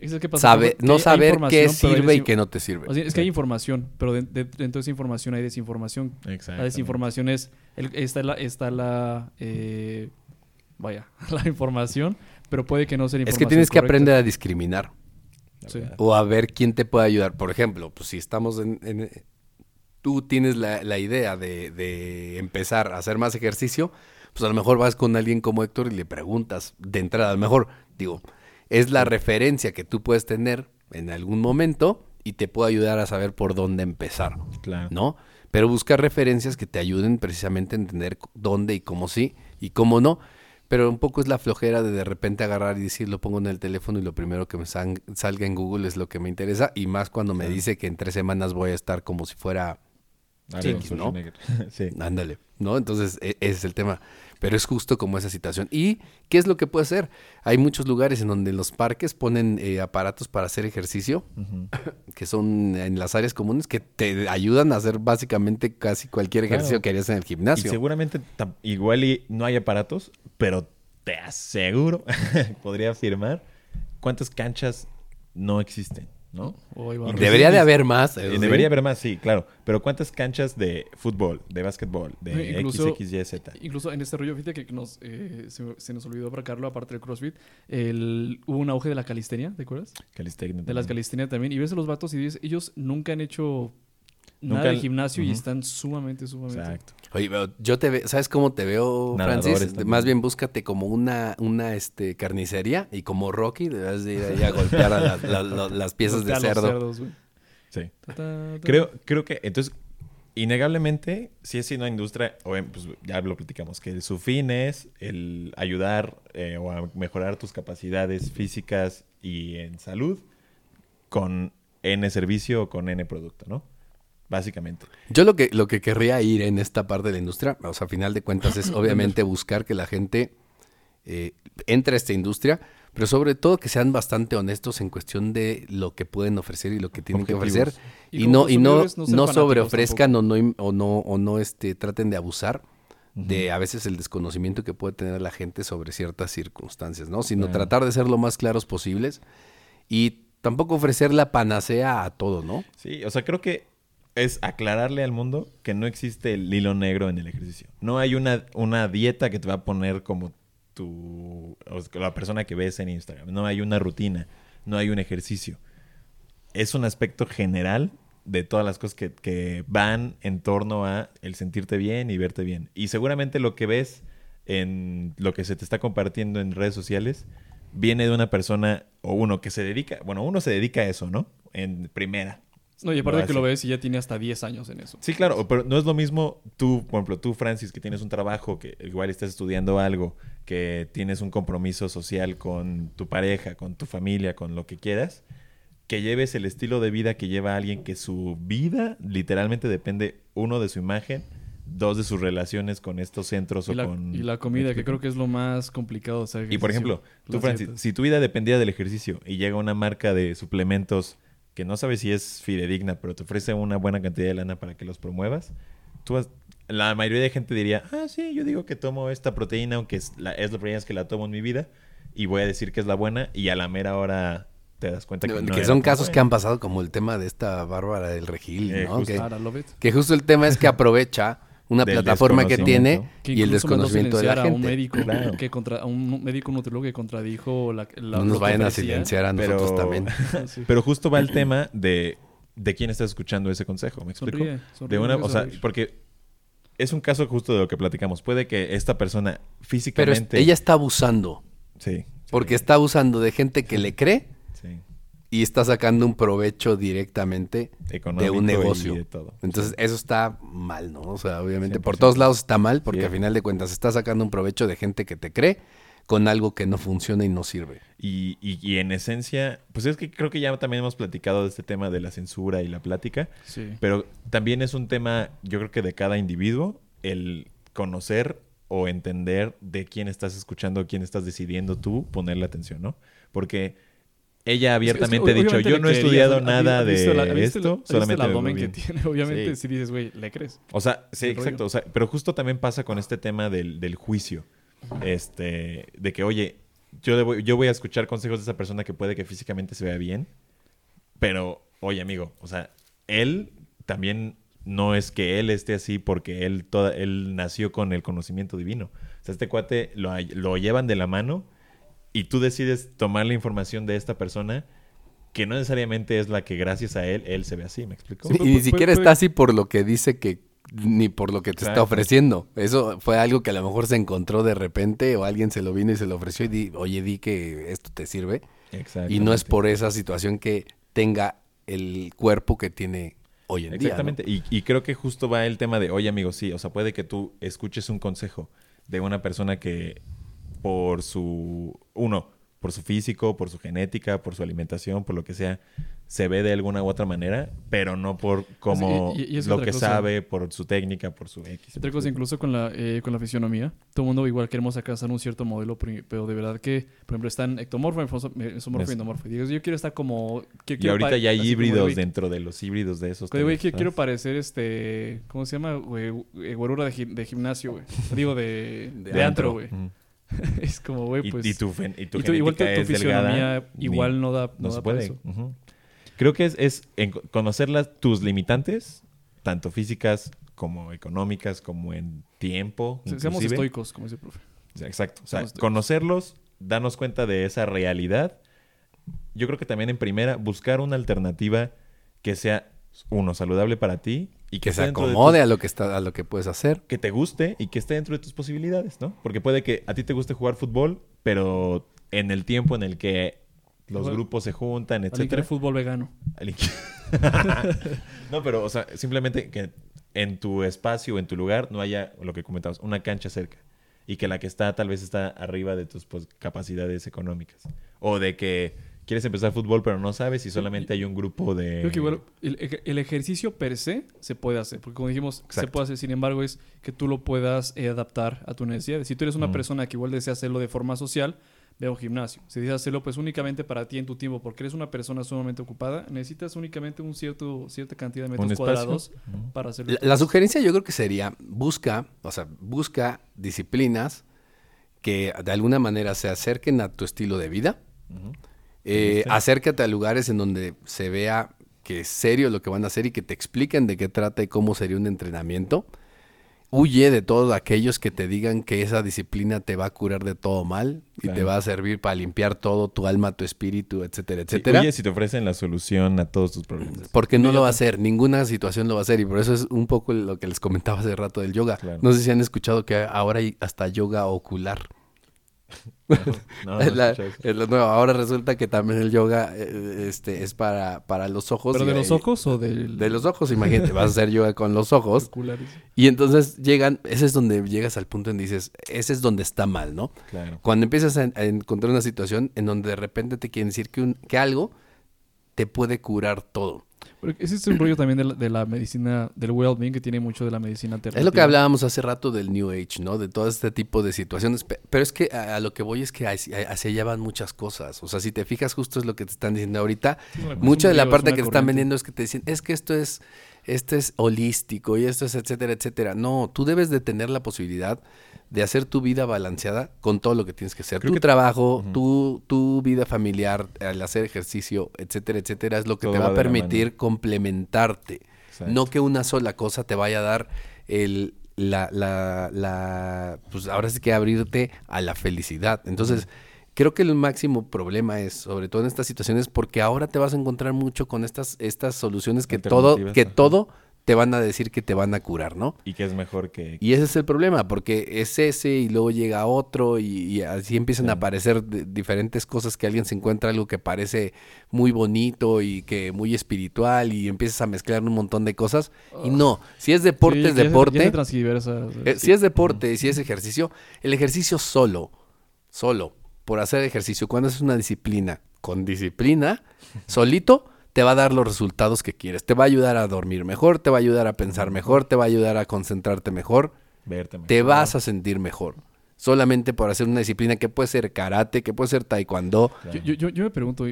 Es que pasa, sabe, que no saber qué información, sirve y qué no te sirve. o sea, es que hay información, pero de- de- dentro de esa información hay desinformación. La Exactamente. desinformación es, el- está la, está la eh, vaya, la información, pero puede que no sea la Es información que tienes que aprender a discriminar Sí. o a ver quién te puede ayudar. Por ejemplo, pues si estamos en... en- tú tienes la, la idea de, de empezar a hacer más ejercicio, pues a lo mejor vas con alguien como Héctor y le preguntas de entrada, a lo mejor, digo, es la referencia que tú puedes tener en algún momento y te puede ayudar a saber por dónde empezar. Claro. ¿no? Pero buscar referencias que te ayuden precisamente a entender dónde y cómo sí y cómo no. Pero un poco es la flojera de de repente agarrar y decir, lo pongo en el teléfono y lo primero que me salga en Google es lo que me interesa. Y más cuando me dice que en tres semanas voy a estar como si fuera, X, ¿no? Schwarzenegger. sí. ándale, ¿no? Entonces e- ese es el tema. Pero es justo como esa situación. ¿Y qué es lo que puede hacer? Hay muchos lugares en donde los parques ponen eh, aparatos para hacer ejercicio que son en las áreas comunes que te ayudan a hacer básicamente casi cualquier ejercicio Claro. que harías en el Y gimnasio. seguramente igual y no hay aparatos, pero te aseguro, podría afirmar, cuántas canchas no existen, ¿no? O hay Y barras. Debería de haber más. Eh, sí. Debería haber más, sí, claro. Pero cuántas canchas de fútbol, de básquetbol, de incluso- XXYZ. Incluso en este rollo, fíjate que nos, eh, se, se nos olvidó para Carlos, aparte del CrossFit, el, hubo un auge de la calistenia, ¿te acuerdas? Calistenia De las calistenia también. Y ves a los vatos y dices, ellos nunca han hecho nada Nunca de gimnasio y están sumamente, sumamente. Exacto. Oye, pero yo te veo, ¿sabes cómo te veo, Nadadores Francis? también. Más bien búscate como una, una este, carnicería y como Rocky debes de ir ahí a golpear a la- la- la- las piezas de cerdo. cerdos, güey. Sí. Ta, ta, ta. Creo, creo que, entonces, innegablemente, si es una industria, o en- pues ya lo platicamos, que su fin es el ayudar eh, o a mejorar tus capacidades físicas y en salud con N servicio o con N producto, ¿no? Básicamente. Yo lo que, lo que querría ir en esta parte de la industria, o sea, a final de cuentas, es obviamente buscar que la gente eh, entre a esta industria, pero sobre todo que sean bastante honestos en cuestión de lo que pueden ofrecer y lo que tienen Objetivos. que ofrecer. Y no, y no, no sobreofrezcan o no, o no, o no este, traten de abusar de a veces el desconocimiento que puede tener la gente sobre ciertas circunstancias, ¿no? Sino tratar de ser lo más claros posibles y tampoco ofrecer la panacea a todo, ¿no? Sí, o sea, creo que es aclararle al mundo que no existe el hilo negro en el ejercicio. No hay una, una dieta que te va a poner como tu, o la persona que ves en Instagram. No hay una rutina, no hay un ejercicio. Es un aspecto general de todas las cosas que, que van en torno a el sentirte bien y verte bien. Y seguramente lo que ves en lo que se te está compartiendo en redes sociales viene de una persona o uno que se dedica, bueno, uno se dedica a eso, ¿no? En primera, No, y aparte que lo ves y ya tiene hasta 10 años en eso. Sí, claro, pero no es lo mismo tú, por ejemplo, tú, Francis, que tienes un trabajo, que igual estás estudiando algo, que tienes un compromiso social con tu pareja, con tu familia, con lo que quieras, que lleves el estilo de vida que lleva alguien que su vida literalmente depende, uno, de su imagen, dos, de sus relaciones con estos centros Y o la, con... y la comida, que creo que es lo más complicado de hacer Y por ejemplo, tú, Francis, si tu vida dependía del ejercicio y llega una marca de suplementos que no sabes si es fidedigna, pero te ofrece una buena cantidad de lana para que los promuevas, tú la mayoría de gente diría, ah, sí, yo digo que tomo esta proteína, aunque es la, es la primera vez que la tomo en mi vida, y voy a decir que es la buena, y a la mera hora te das cuenta que, no son casos buena. que han pasado como el tema de esta Bárbara del Regil, Eh, ¿no? justo. Que justo el tema es que aprovecha una Del plataforma que tiene. Que y el desconocimiento de la silenciar a un gente. médico Claro. que contra a un médico nutriólogo que contradijo la, la- No nos vayan a silenciar a nosotros Pero- también. Sí. Pero justo va el tema de, de quién está escuchando ese consejo, ¿me explico? Sonríe, sonríe, De una, o sea, porque es un caso justo de lo que platicamos. Puede que esta persona Pero es- físicamente... ella está abusando. Sí. Porque está abusando de gente que le cree Sí. Y está sacando un provecho directamente de un negocio. de todo. Entonces, eso está mal, ¿no? O sea, obviamente, por 100%. todos lados está mal, porque Sí. a final de cuentas está sacando un provecho de gente que te cree con algo que no funciona y no sirve. Y, y- y en esencia, pues es que creo que ya también hemos platicado de este tema de la censura y la plática, Sí. pero también es un tema, yo creo que de cada individuo, el conocer o entender de quién estás escuchando, quién estás decidiendo tú ponerle atención, ¿no? Porque ella abiertamente ha dicho, yo no he estudiado ¿has vi- nada has visto de la- visto esto, visto solamente el me abdomen que bien". tiene, obviamente, Sí. si dices, güey, ¿le crees? O sea, sí, exacto. o sea, pero justo también pasa con este tema del, del juicio. Este, de que, oye, yo, debo- yo voy a escuchar consejos de esa persona que puede que físicamente se vea bien, pero, oye, amigo, o sea, él también no es que él esté así porque él, toda, él nació con el conocimiento divino. O sea, este cuate lo, lo llevan de la mano y tú decides tomar la información de esta persona que no necesariamente es la que gracias a él, él se ve así, ¿me explico? Sí, y puede- ni siquiera puede- está así por lo que dice que ni por lo que te está ofreciendo. Eso fue algo que a lo mejor se encontró de repente o alguien se lo vino y se lo ofreció y di, oye, di que esto te sirve. Y no es Exactamente. por esa situación que tenga el cuerpo que tiene hoy en día. ¿no? Exactamente. Y, y creo que justo va el tema de, oye amigo, sí, o sea, puede que tú escuches un consejo de una persona que por su, uno, por su físico, por su genética, por su alimentación, por lo que sea, se ve de alguna u otra manera, pero no por como y- y es lo que cosa. sabe, por su técnica, por su X. Otra cosa, incluso con la, eh, con la fisionomía, todo el mundo igual queremos alcanzar un cierto modelo, pero de verdad que, por ejemplo, están ectomorfo, mesomorfo mesomorfo y endomorfo. Digo, yo quiero estar como... que- Y quiero ahorita ya hay de, híbridos dentro de los híbridos de esos. Güey, quiero parecer este... ¿Cómo se llama? Güey, eh, güerura de, gi- de gimnasio, güey. Digo, de, De de, antro, güey. es como, güey, pues... y tu, y tu y tu- igual tu, es fisionomía igual no da, no no se da para puede. eso. Creo que es, es en- conocer las, tus limitantes, tanto físicas como económicas, como en tiempo. Se- Seamos estoicos, como dice el profe. Exacto. O sea, Seamos conocerlos, darnos cuenta de esa realidad. Yo creo que también en primera, buscar una alternativa que sea, uno, saludable para ti y que, Que se acomode a lo que está, a lo que puedes hacer. que te guste y que esté dentro de tus posibilidades, ¿no? Porque puede que a ti te guste jugar fútbol, pero en el tiempo en el que los grupos se juntan, etcétera. fútbol vegano. No, pero, o sea, simplemente que en tu espacio, en tu lugar, no haya, lo que comentabas, una cancha cerca. Y que la que está tal vez está arriba de tus pues, capacidades económicas. O de que quieres empezar fútbol, pero no sabes y solamente hay un grupo de... Creo que igual el, ej- el ejercicio per se se puede hacer, porque como dijimos, se puede hacer, sin embargo, es que tú lo puedas eh, adaptar a tu necesidad. Si tú eres una persona que igual desea hacerlo de forma social, ve a un gimnasio. Si deseas hacerlo pues únicamente para ti en tu tiempo, porque eres una persona sumamente ocupada, necesitas únicamente un cierto cierta cantidad de metros cuadrados para hacerlo. La, la sugerencia yo creo que sería, busca, o sea, busca disciplinas que de alguna manera se acerquen a tu estilo de vida. Eh, gusta. acércate a lugares en donde se vea que es serio lo que van a hacer y que te expliquen de qué trata y cómo sería un entrenamiento. Huye de todos aquellos que te digan que esa disciplina te va a curar de todo mal y te va a servir para limpiar todo, tu alma, tu espíritu, etcétera, Sí, etcétera. oye, si te ofrecen la solución a todos tus problemas. Porque no lo va a hacer, ninguna situación lo va a hacer y por eso es un poco lo que les comentaba hace rato del yoga. Claro. No sé si han escuchado que ahora hay hasta yoga ocular. No, no, Es la- escuché eso. es lo nuevo. Ahora resulta que también el yoga eh, este, es para, para los ojos. ¿Pero de los ojos o del... De los ojos, imagínate, vas a hacer yoga con los ojos. oculares? Y entonces llegan, ese es donde llegas al punto en dices, ese es donde está mal, ¿no? Claro. Cuando empiezas a, a encontrar una situación en donde de repente te quieren decir que, un- que algo te puede curar todo. Ese es un rollo también de la, de la medicina, del well-being, que tiene mucho de la medicina alternativa. Es lo que hablábamos hace rato del New Age, ¿no? De todo este tipo de situaciones. Pe- Pero es que a, lo que voy es que hacia allá van muchas cosas. O sea, si te fijas, justo es lo que te están diciendo ahorita. Mucha de la parte que te están vendiendo es que te dicen, es que esto es, esto es holístico y esto es etcétera, etcétera. No, tú debes de tener la posibilidad de hacer tu vida balanceada con todo lo que tienes que hacer. Creo tu que- trabajo, tu, tu vida familiar, al hacer ejercicio, etcétera, etcétera, es lo que Todo te va a permitir complementarte. Exacto. No que una sola cosa te vaya a dar el, la, la, la, pues ahora sí que abrirte a la felicidad. Entonces, creo que el máximo problema es, sobre todo en estas situaciones, porque ahora te vas a encontrar mucho con estas, estas soluciones que todo, que ajá. todo te van a decir que te van a curar, ¿no? Y que es mejor que... Y ese es el problema, porque es ese y luego llega otro y, y así empiezan a aparecer diferentes cosas que alguien se encuentra algo que parece muy bonito y que muy espiritual y empiezas a mezclar un montón de cosas. Y no, si es deporte, Sí, es deporte. Eh, si es deporte y si es ejercicio, el ejercicio solo, solo, por hacer ejercicio, cuando es una disciplina, con disciplina, solito, te va a dar los resultados que quieres. Te va a ayudar a dormir mejor, te va a ayudar a pensar mejor, te va a ayudar a concentrarte mejor, Verte mejor. te vas a sentir mejor. Solamente por hacer una disciplina que puede ser karate, que puede ser taekwondo. Yo, yo, yo me pregunto,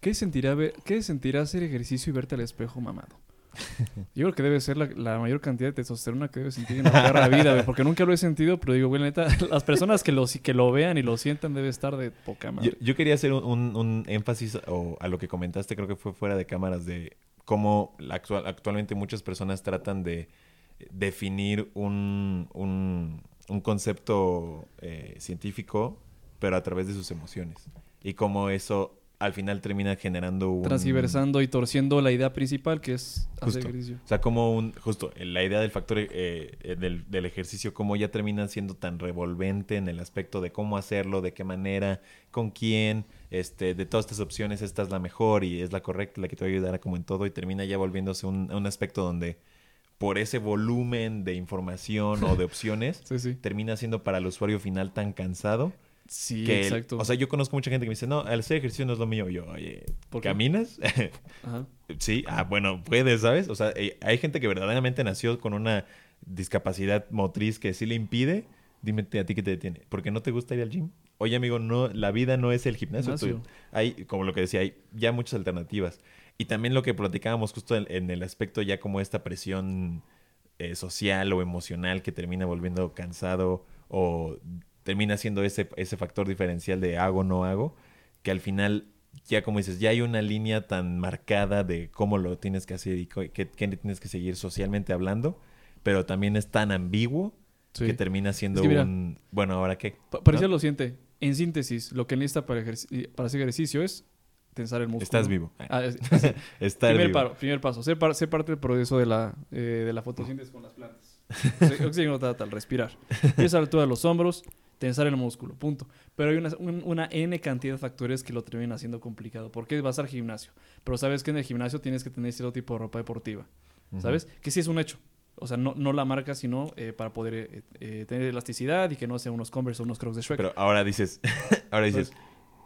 ¿qué sentirá, ver, ¿qué sentirá hacer ejercicio y verte al espejo mamado? Yo creo que debe ser la, mayor cantidad de testosterona que debe sentir en la perra vida, porque nunca lo he sentido, pero digo, güey, neta, las personas que lo, que lo vean y lo sientan debe estar de poca madre. yo quería hacer un, énfasis o, a lo que comentaste, creo que fue fuera de cámaras, de cómo actual, actualmente muchas personas tratan de definir un, un- un concepto eh, científico, pero a través de sus emociones. Y cómo eso al final termina generando un... Transgiversando y torciendo la idea principal que es hacer Justo. ejercicio. O sea, como un, justo, la idea del factor eh, eh, del, del ejercicio, cómo ya termina siendo tan revolvente en el aspecto de cómo hacerlo, de qué manera, con quién, este, de todas estas opciones, esta es la mejor y es la correcta, la que te va a ayudar a como en todo, y termina ya volviéndose un, un aspecto donde por ese volumen de información o de opciones, Sí, sí. termina siendo para el usuario final tan cansado Sí, que, el- exacto. o sea, yo conozco mucha gente que me dice, no, el hacer ejercicio no es lo mío. Yo, oye, ¿Por qué? ¿caminas? Ajá. Sí, ah, bueno, puedes, ¿sabes? O sea, eh, hay gente que verdaderamente nació con una discapacidad motriz que sí le impide. Dime a ti qué te detiene. ¿Porque no te gusta ir al gym? Oye, amigo, no, la vida no es el gimnasio. Tú- hay, como lo que decía, hay ya muchas alternativas. Y también lo que platicábamos justo en, en el aspecto ya como esta presión eh, social o emocional que termina volviendo cansado o termina siendo ese, ese factor diferencial de hago, no hago, que al final ya como dices, ya hay una línea tan marcada de cómo lo tienes que hacer y qué, tienes que seguir socialmente hablando, pero también es tan ambiguo Sí. que termina siendo Es que mira, un... Bueno, ¿ahora qué? Pa- Parecía ¿No? lo siguiente. En síntesis, lo que necesita para, para hacer ejercicio es tensar el músculo. Estás vivo. Ah, es- Estar primer, vivo. paro- primer paso, ser, par- ser parte del proceso de la, eh, de la fotosíntesis con las plantas. Oxígeno tal, respirar. Empieza a la altura de los hombros, tensar el músculo, punto. Pero hay una, un- una N cantidad de factores que lo terminan haciendo complicado. ¿Por qué vas al gimnasio? Pero sabes que en el gimnasio tienes que tener cierto tipo de ropa deportiva. ¿Sabes? Que sí es un hecho. O sea, no, no la marca, sino eh, para poder eh, eh, tener elasticidad y que no sean unos Converse o unos Crocs de Shrek. Pero ahora dices, ahora dices,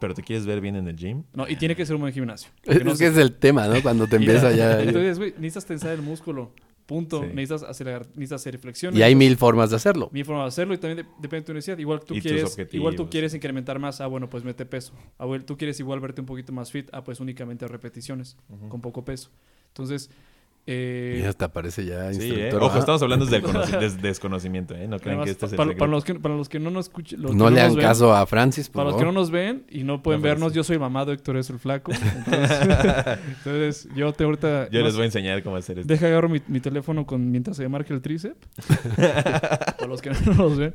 ¿pero te quieres ver bien en el gym? no, y tiene que ser un buen gimnasio. Es, Porque no es se- que es el tema, ¿no? Cuando te empieza ya... Entonces, güey, necesitas tensar el músculo. Punto. Sí. Necesitas, hacer, necesitas hacer flexiones. Y hay mil formas de hacerlo. Mil formas de hacerlo y también de- depende de tu necesidad. Igual tú quieres, igual tú quieres incrementar más, ah, bueno, pues mete peso. Ah, bueno, tú quieres igual verte un poquito más fit, ah, pues únicamente repeticiones, con poco peso. Entonces, eh, Y hasta parece ya Sí, ¿eh? instructor. Ojo, estamos hablando desde des- desconocimiento, ¿eh? No crean además, que este es el para, para los que, para los que no nos escuchen, los que No le ven, caso a Francis, por Para los que no nos ven y no pueden No, vernos, yo soy mamado, Héctor es el flaco. Entonces, entonces, yo te ahorita... Yo no les voy a enseñar cómo hacer esto. Deja agarro mi, mi teléfono con, mientras se marque el tríceps. Para los que no nos ven.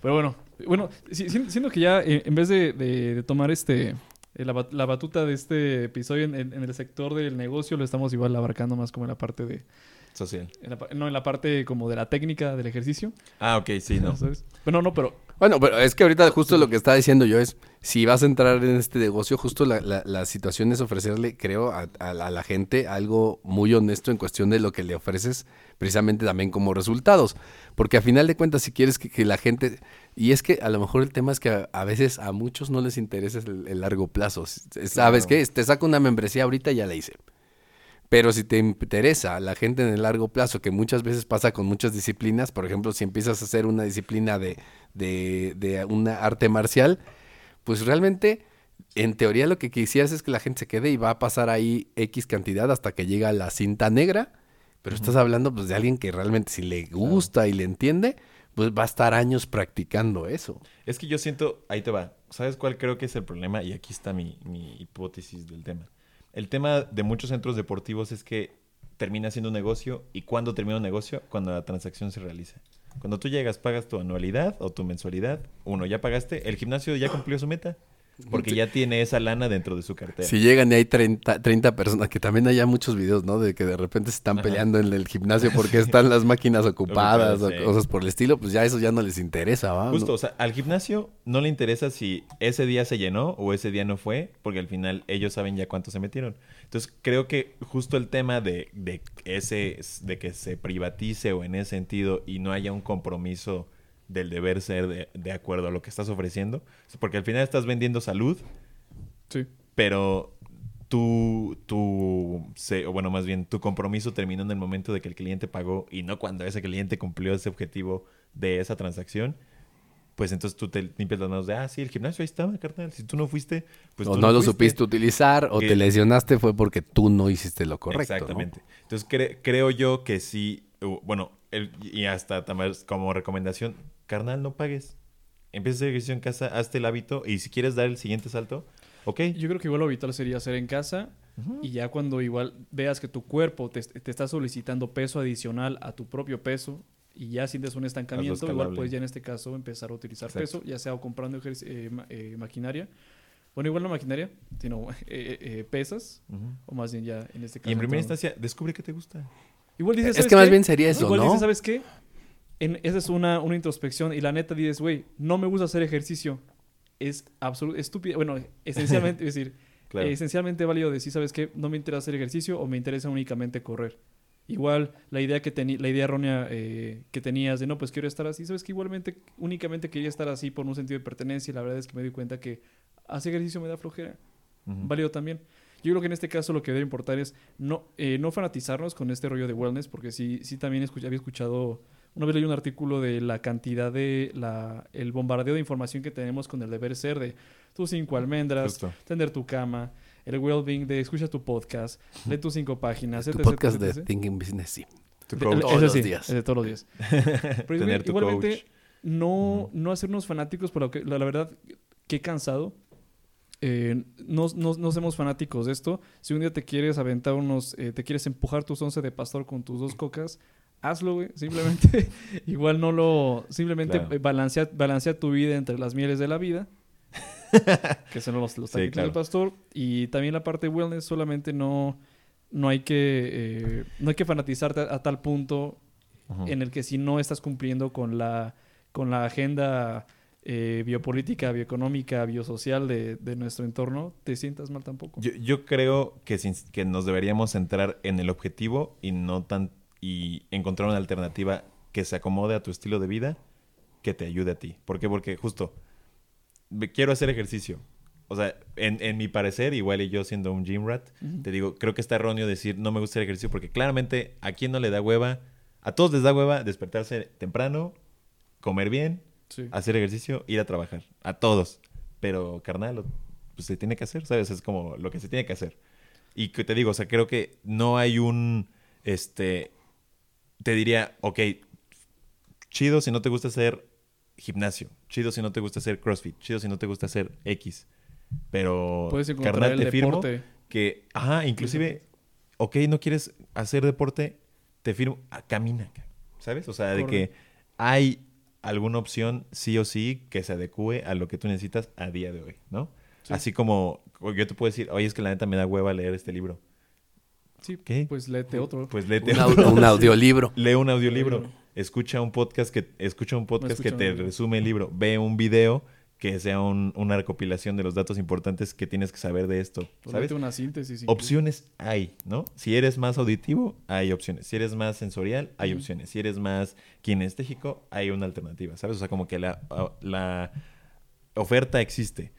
Pero bueno, bueno, si- si- siento que ya eh, en vez de, de- de tomar este la, bat- la batuta de este episodio en, en- en el sector del negocio, lo estamos igual abarcando más como en la parte de... Social. en la no, en la parte como de la técnica del ejercicio. Ah, ok, sí, no. ¿sabes? Bueno, no, pero Bueno, pero es que ahorita justo lo que estaba diciendo yo es, si vas a entrar en este negocio, justo la, la- la situación es ofrecerle, creo, a, a la- a la gente algo muy honesto en cuestión de lo que le ofreces, precisamente también como resultados. Porque a final de cuentas, si quieres que, que la gente... Y es que a lo mejor el tema es que a, a veces a muchos no les interesa el, el largo plazo. ¿Sabes qué? Te saco una membresía ahorita, ya la hice. Pero si te interesa la gente en el largo plazo, que muchas veces pasa con muchas disciplinas, por ejemplo, si empiezas a hacer una disciplina de, de, de una arte marcial, pues realmente, en teoría lo que quisieras es que la gente se quede y va a pasar ahí X cantidad hasta que llega la cinta negra, pero estás hablando pues de alguien que realmente si le gusta y le entiende, pues va a estar años practicando eso. Es que yo siento, ahí te va. ¿Sabes cuál creo que es el problema? Y aquí está mi, mi hipótesis del tema. El tema de muchos centros deportivos es que termina siendo un negocio y cuando termina un negocio, cuando la transacción se realiza. Cuando tú llegas, pagas tu anualidad o tu mensualidad, uno, ya pagaste, el gimnasio ya cumplió su meta. Porque ya tiene esa lana dentro de su cartera. Si llegan y hay 30, 30 personas, que también haya muchos videos, ¿no? De que de repente se están Ajá. peleando en el gimnasio porque están las máquinas ocupadas o cosas por el estilo, pues ya eso ya no les interesa, ¿va? Justo, ¿No? o sea, al gimnasio no le interesa si ese día se llenó o ese día no fue, porque al final ellos saben ya cuánto se metieron. Entonces, creo que justo el tema de, de ese, de que se privatice o en ese sentido y no haya un compromiso del deber ser de, de acuerdo a lo que estás ofreciendo, porque al final estás vendiendo salud, Sí. pero tu, tu, se- o bueno, más bien, tu compromiso terminó en el momento de que el cliente pagó y no cuando ese cliente cumplió ese objetivo de esa transacción. Pues entonces tú te limpias las manos de, ah, sí, el gimnasio ahí estaba, carnal. Si tú no fuiste, pues o tú no lo fuiste". supiste utilizar o Que- te lesionaste fue porque tú no hiciste lo correcto. ¿no? Exactamente. Entonces cre- creo yo que sí, bueno, el- y hasta también como recomendación, carnal, no pagues. Empieza a hacer ejercicio en casa, hazte el hábito y si quieres dar el siguiente salto, ok. Yo creo que igual lo vital sería hacer en casa y ya cuando igual veas que tu cuerpo te, te está solicitando peso adicional a tu propio peso y ya sientes un estancamiento, igual puedes ya en este caso empezar a utilizar Exacto. peso, ya sea o comprando eh, ma- eh, maquinaria, bueno, igual no maquinaria, sino eh, eh, pesas, o más bien ya en este caso. Y en primera todo. instancia, descubre qué te gusta. Igual dices, Es ¿sabes que más qué? bien sería eso, Igual ¿no? dices, ¿sabes qué? En, esa es una, una introspección y la neta dices, güey, no me gusta hacer ejercicio. Es absolutamente estúpido. Bueno, esencialmente, es decir, Claro. esencialmente válido decir, ¿sabes qué? No me interesa hacer ejercicio o me interesa únicamente correr. Igual la idea que la idea errónea eh, que tenías de no, pues quiero estar así, sabes que igualmente únicamente quería estar así por un sentido de pertenencia y la verdad es que me di cuenta que hacer ejercicio me da flojera válido también. Yo creo que en este caso lo que debe importar es no, eh, no fanatizarnos con este rollo de wellness, porque sí, sí también escuch- había escuchado, una vez leí un artículo de la cantidad de la, el bombardeo de información que tenemos con el deber ser de tus cinco almendras, Justo. tender tu cama, el well-being de escucha tu podcast, lee tus cinco páginas, Tu etc, podcast de etc. Thinking Business, sí. Tu De- coach. Todos los sí, días. ese todos los días. Pero Tener tu igualmente, coach. no, no hacernos fanáticos, por lo que la, la verdad, qué cansado. Eh, no, no, no seamos fanáticos de esto. Si un día te quieres aventar unos, eh, te quieres empujar tus once de pastor con tus dos cocas, hazlo, güey. Simplemente, igual no lo, simplemente Claro. eh, balancea, balancea tu vida entre las mieles de la vida. que son los, los Sí, claro. del pastor. Y también la parte de wellness, solamente no, no hay que, eh, no hay que fanatizarte a, a tal punto en el que si no estás cumpliendo con la, con la agenda eh, biopolítica, bioeconómica, biosocial de, de nuestro entorno, te sientas mal tampoco. Yo, yo creo que, sin- que nos deberíamos centrar en el objetivo y no tan y encontrar una alternativa que se acomode a tu estilo de vida que te ayude a ti. ¿Por qué? Porque justo quiero hacer ejercicio. O sea, en, en mi parecer, igual y yo siendo un gym rat, te digo, creo que está erróneo decir no me gusta el ejercicio porque claramente a quién no le da hueva, a todos les da hueva despertarse temprano, comer bien, Sí. hacer ejercicio, ir a trabajar. A todos. Pero, carnal, pues se tiene que hacer, ¿sabes? Es como lo que se tiene que hacer. Y que te digo, o sea, creo que no hay un, este, te diría, ok, chido si no te gusta hacer gimnasio, chido si no te gusta hacer CrossFit, chido si no te gusta hacer X. Pero, carnal, el te firmo deporte. que, ajá, inclusive, ok, no quieres hacer deporte, te firmo, ah, camina, ca- ¿sabes? O sea, de que hay alguna opción sí o sí que se adecue a lo que tú necesitas a día de hoy, ¿no? Sí. Así como yo te puedo decir, oye, es que la neta me da hueva leer este libro. Sí, ¿Qué? pues léete otro. Pues léete Un, otro. un audiolibro. Lee un audiolibro. Escucha un podcast que, escucha un podcast que te resume el libro, ve un video que sea un- una recopilación de los datos importantes que tienes que saber de esto, Pues ¿sabes? una síntesis. incluso. Opciones hay, ¿no? Si eres más auditivo, hay opciones. Si eres más sensorial, hay opciones. Si eres más kinestésico, hay una alternativa, ¿sabes? O sea, como que la, la oferta existe.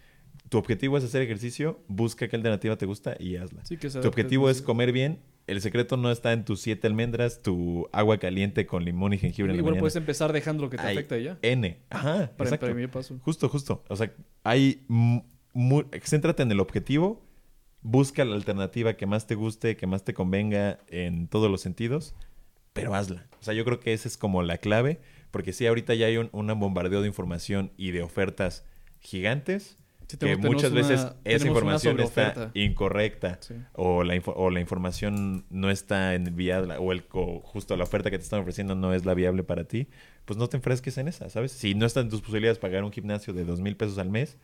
Tu objetivo es hacer ejercicio, busca qué alternativa te gusta y hazla. Sí, que se Tu objetivo al- es comer bien. El secreto no está en tus siete almendras, tu agua caliente con limón y jengibre en la Igual mañana. puedes empezar dejando lo que te afecta y ya. N. Ajá, Para, exacto. para paso. Justo, justo. O sea, hay... céntrate en el objetivo, busca la alternativa que más te guste, que más te convenga en todos los sentidos, pero hazla. O sea, yo creo que esa es como la clave, porque sí, ahorita ya hay un, un bombardeo de información y de ofertas gigantes, Sí, que muchas veces una- esa información está incorrecta Sí. o la, o la información no está enviada o, el, o justo la oferta que te están ofreciendo no es la viable para ti, pues no te enfresques en esa, ¿sabes? Si no están tus posibilidades pagar un gimnasio de dos mil pesos al mes,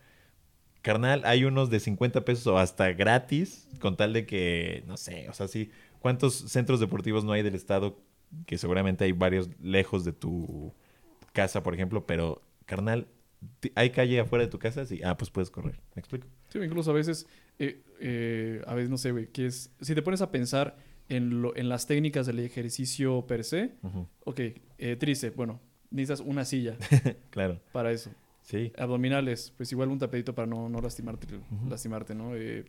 carnal, hay unos de 50 pesos o hasta gratis, con tal de que, no sé, o sea, sí, ¿cuántos centros deportivos no hay del estado? Que seguramente hay varios lejos de tu casa, por ejemplo, pero, carnal, hay calle afuera de tu casa, sí, ah, pues puedes correr, ¿me explico? Sí, incluso a veces, eh, eh, a veces no sé, güey, que es, si te pones a pensar en, lo, en las técnicas del ejercicio per se, Ujú, ok, eh, tríceps, bueno, necesitas una silla Claro, para eso. sí. Abdominales, pues igual un tapetito para no, no lastimarte, lastimarte, ¿no? Eh,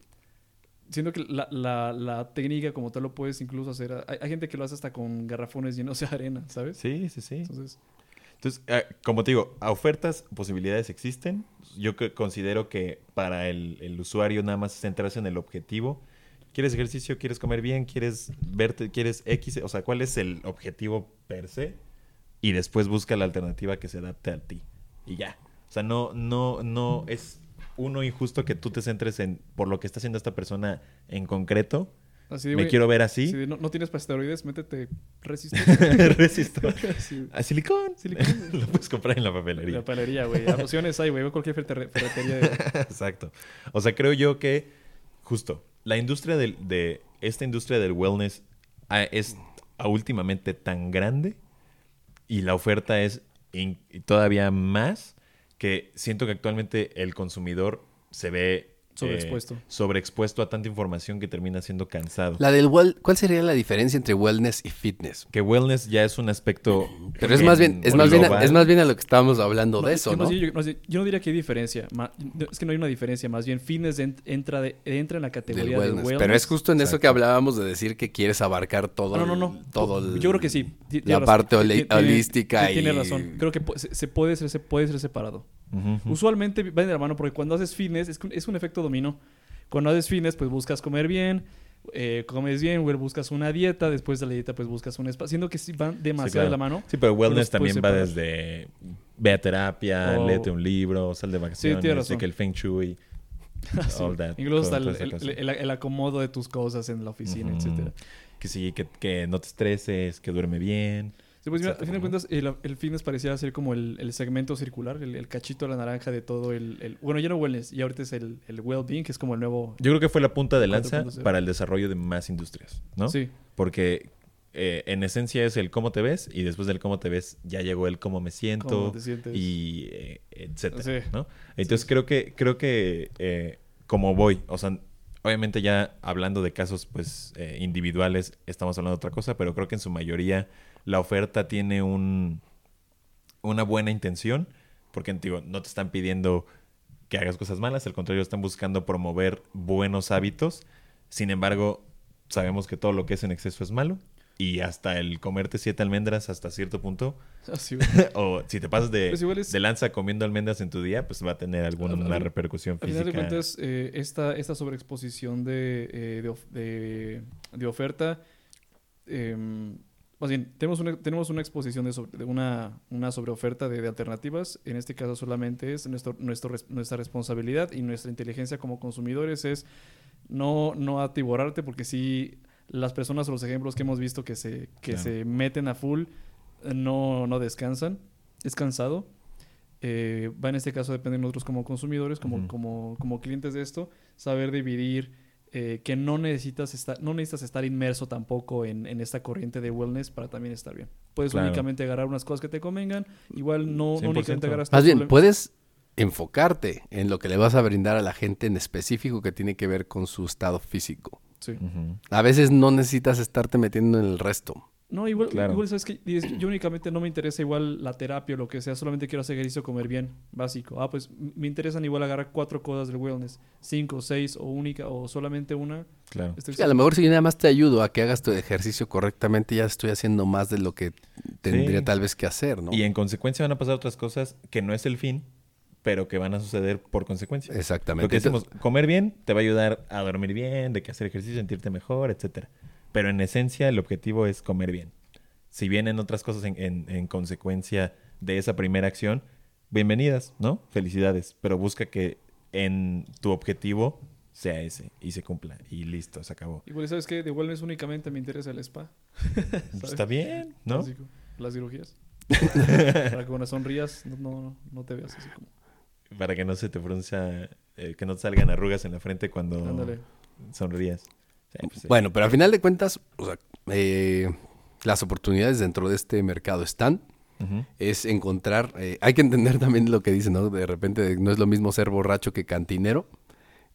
siento que la, la, la técnica como tal lo puedes incluso hacer. Hay, hay gente que lo hace hasta con garrafones llenos de arena, ¿sabes? Sí, sí, sí. Entonces, Entonces, ah, como te digo, ofertas, posibilidades existen. Yo considero que para el, el usuario nada más centrarse en el objetivo. ¿Quieres ejercicio? ¿Quieres comer bien? ¿Quieres verte? ¿Quieres X? O sea, ¿cuál es el objetivo per se? Y después busca la alternativa que se adapte a ti. Y ya. O sea, no, no, no es uno injusto que tú te centres en por lo que está haciendo esta persona en concreto. Así de, Me quiero ver así así. de, no, no tienes para esteroides, métete resistencia. Resisto. Sí. A silicón. Silicón. lo puedes comprar en la papelería. La palería, güey. Opciones hay, güey. Ve cualquier ferre- ferretería. de- Exacto. O sea, creo yo que justo la industria del, de esta industria del wellness ah, es ah, últimamente tan grande y la oferta es in- todavía más que siento que actualmente el consumidor se ve Sobreexpuesto. eh, sobreexpuesto a tanta información que termina siendo cansado. La del well- ¿Cuál sería la diferencia entre wellness y fitness? Que wellness ya es un aspecto Pero es más bien, es más bien, global. es más bien a lo que estábamos hablando No, de es eso, que ¿no? yo, no sé, yo no diría que hay diferencia. es que no hay una diferencia. Más bien, fitness en- entra, de- entra en la Del categoría wellness. de wellness. Pero es justo en eso que hablábamos de decir que quieres abarcar todo. No, no, no. el- todo el- Yo creo que sí. Tiene la razón. parte tiene- holística ti- Tiene y- razón. Creo que se puede ser, se puede ser separado. Usualmente va de la mano porque cuando haces fitness es, es un efecto dominó. Cuando haces fitness, pues buscas comer bien, eh, comes bien, güey, buscas una dieta, después de la dieta, pues buscas un espacio. Siendo que sí van demasiado claro. de la mano. Sí, pero wellness los puedes también va desde ve a terapia, O- léete un libro, sal de vacaciones, tienes razón. que el Feng Shui, Sí. all that, Incluso hasta el, el- acomodo de tus cosas en la oficina, Ujú. etcétera. Que sí, que, que no te estreses, que duerme bien. Sí, pues a fin de cuentas, el, el fitness pareciera ser como el, el segmento circular, el, el cachito de la naranja de todo el, el- Bueno, ya no wellness, y ahorita es el, el well-being, que es como el nuevo... Yo creo que fue la punta de lanza 4.0. para el desarrollo de más industrias, ¿no? Sí, Porque eh, en esencia es el cómo te ves y después del cómo te ves ya llegó el cómo me siento cómo te sientes. y eh, etcétera, Sí. ¿no? Entonces creo que creo que eh, como voy, o sea, obviamente ya hablando de casos pues eh, individuales estamos hablando de otra cosa, pero creo que en su mayoría la oferta tiene un una buena intención, porque digo, no te están pidiendo que hagas cosas malas, al contrario, están buscando promover buenos hábitos. Sin embargo, sabemos que todo lo que es en exceso es malo y hasta el comerte siete almendras hasta cierto punto o si te pasas de, Pues es- de lanza comiendo almendras en tu día, pues va a tener alguna Al- al- repercusión Al final de física. cuentas, eh, esta, esta sobreexposición de, eh, de, of- de- de oferta, em, más bien, tenemos una, tenemos una exposición de, sobre- de una, una sobreoferta de, de alternativas. En este caso solamente es nuestro, nuestro, nuestra responsabilidad y nuestra inteligencia como consumidores es no, no atiborrarte porque si las personas o los ejemplos que hemos visto que se, que Claro. se meten a full eh, no, no descansan. Es cansado. Eh, va en este caso a depender de nosotros como consumidores, como, Ujú. como, como clientes de esto, saber dividir eh, que no necesitas estar, no necesitas estar inmerso tampoco en, en esta corriente de wellness para también estar bien. Puedes Claro. únicamente agarrar unas cosas que te convengan, igual no, no 100%. únicamente agarras Más bien, problemas. puedes enfocarte en lo que le vas a brindar a la gente en específico que tiene que ver con su estado físico. Sí. A veces no necesitas estarte metiendo en el resto. No, igual, Claro. igual sabes que yo únicamente no me interesa igual la terapia o lo que sea, solamente quiero hacer ejercicio, comer bien, básico. Ah, pues me interesan igual agarrar cuatro cosas del wellness, cinco, seis o única o solamente una. Claro. Estoy Sí, a lo mejor si nada más te ayudo a que hagas tu ejercicio correctamente, ya estoy haciendo más de lo que tendría Sí. tal vez que hacer, ¿no? Y en consecuencia van a pasar otras cosas que no es el fin, pero que van a suceder por consecuencia. Exactamente. Lo que decimos, Entonces, comer bien te va a ayudar a dormir bien, de que hacer ejercicio, sentirte mejor, etcétera. Pero en esencia el objetivo es comer bien. Si vienen otras cosas en, en- en consecuencia de esa primera acción, bienvenidas, ¿no? Felicidades. Pero busca que en tu objetivo sea ese y se cumpla. Y listo, se acabó. Igual sabes que de wellness únicamente me interesa el spa. Está bien, ¿no? Las cirugías. Para que cuando sonrías no, no, no te veas así como. Para que no se te frunza, eh, que no te salgan arrugas en la frente cuando Ándale. sonrías. Sí, pues. Bueno, pero al final de cuentas, o sea, eh, las oportunidades dentro de este mercado están. Es encontrar, eh, hay que entender también lo que dicen, ¿no? De repente no es lo mismo ser borracho que cantinero.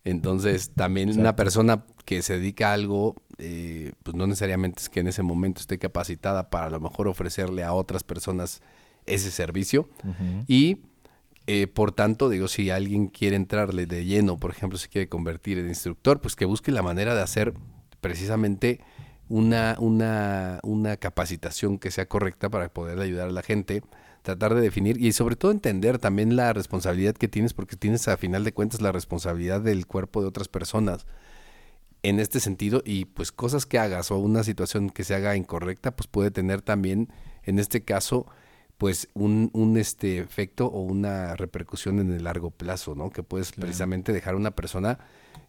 Entonces, también una persona que se dedica a algo, eh, pues no necesariamente es que en ese momento esté capacitada para a lo mejor ofrecerle a otras personas ese servicio. Y eh, por tanto, digo, si alguien quiere entrarle de lleno, por ejemplo, se quiere convertir en instructor, pues que busque la manera de hacer precisamente una, una, una capacitación que sea correcta para poder ayudar a la gente, tratar de definir y sobre todo entender también la responsabilidad que tienes, porque tienes a final de cuentas la responsabilidad del cuerpo de otras personas en este sentido y pues cosas que hagas o una situación que se haga incorrecta, pues puede tener también, en este caso, pues un, un este efecto o una repercusión en el largo plazo, ¿no? Que puedes Claro. precisamente dejar a una persona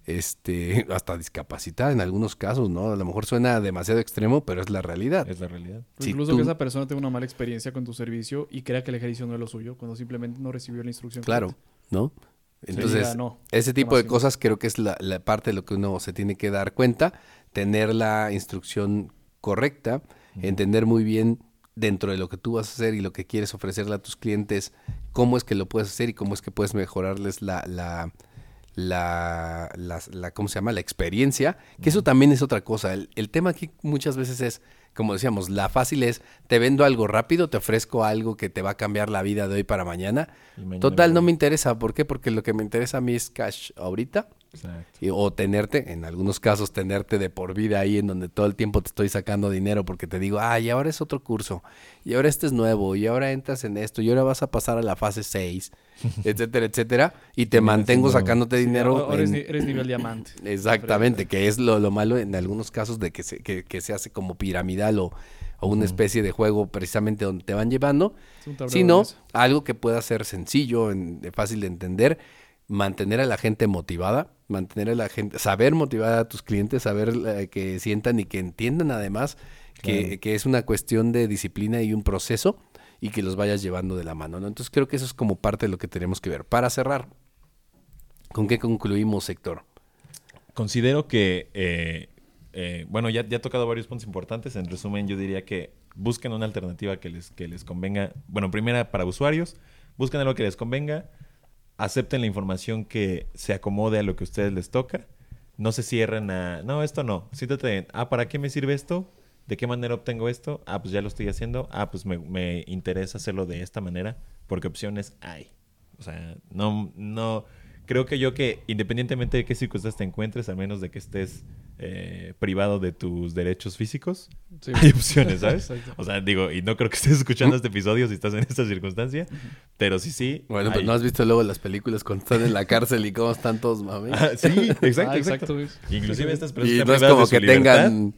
este hasta discapacitada en algunos casos, ¿no? A lo mejor suena demasiado extremo, pero es la realidad. Es la realidad. Si incluso tú- que esa persona tenga una mala experiencia con tu servicio y crea que el ejercicio no es lo suyo, cuando simplemente no recibió la instrucción. Claro, correcta. ¿no? Entonces, no, ese tipo de cosas creo que es la, la parte de lo que uno se tiene que dar cuenta, tener la instrucción correcta, entender muy bien dentro de lo que tú vas a hacer y lo que quieres ofrecerle a tus clientes, cómo es que lo puedes hacer y cómo es que puedes mejorarles la, la, la, la, la- ¿cómo se llama? La experiencia, que eso también es otra cosa. El, el tema aquí muchas veces es, como decíamos, la fácil es, te vendo algo rápido, te ofrezco algo que te va a cambiar la vida de hoy para mañana. Total, no me interesa. ¿Por qué? Porque lo que me interesa a mí es cash ahorita. Y- o tenerte, en algunos casos, tenerte de por vida ahí en donde todo el tiempo te estoy sacando dinero porque te digo, ah, y ahora es otro curso, y ahora este es nuevo, y ahora entras en esto, y ahora vas a pasar a la fase 6, etcétera, etcétera, y te mantengo sacándote Sí, dinero. ahora eres, en- ni- eres nivel diamante. Exactamente, que es lo, lo malo en algunos casos de que se, que, que se hace como piramidal o, o una especie de juego precisamente donde te van llevando, sino algo que pueda ser sencillo, en- fácil de entender, mantener a la gente motivada, mantener a la gente, saber motivar a tus clientes, saber eh, que sientan y que entiendan además que, Claro. que es una cuestión de disciplina y un proceso y que los vayas llevando de la mano, ¿no? Entonces creo que eso es como parte de lo que tenemos que ver. Para cerrar, ¿con qué concluimos, sector? Considero que, eh, eh, bueno, ya, ya he tocado varios puntos importantes. En resumen, yo diría que busquen una alternativa que les, que les convenga. Bueno, primera para usuarios, busquen algo que les convenga, acepten la información que se acomode a lo que a ustedes les toca. No se cierren a, no, esto no. Siéntate ah, ¿para qué me sirve esto? ¿De qué manera obtengo esto? Ah, pues ya lo estoy haciendo. Ah, pues me, me interesa hacerlo de esta manera, porque opciones hay. O sea, no, no, creo que yo que independientemente de qué circunstancias te encuentres, al menos de que estés eh, privado de tus derechos físicos, Sí, hay opciones, ¿sabes? Exacto. O sea, digo, y no creo que estés escuchando este episodio si estás en esta circunstancia, pero sí, sí. Bueno, pues hay- no has visto luego las películas cuando están en la cárcel y cómo están todos mami. Ah, sí, exacto, Ah, exacto. güey. Inclusive estas personas Y no es como de que libertad. tengan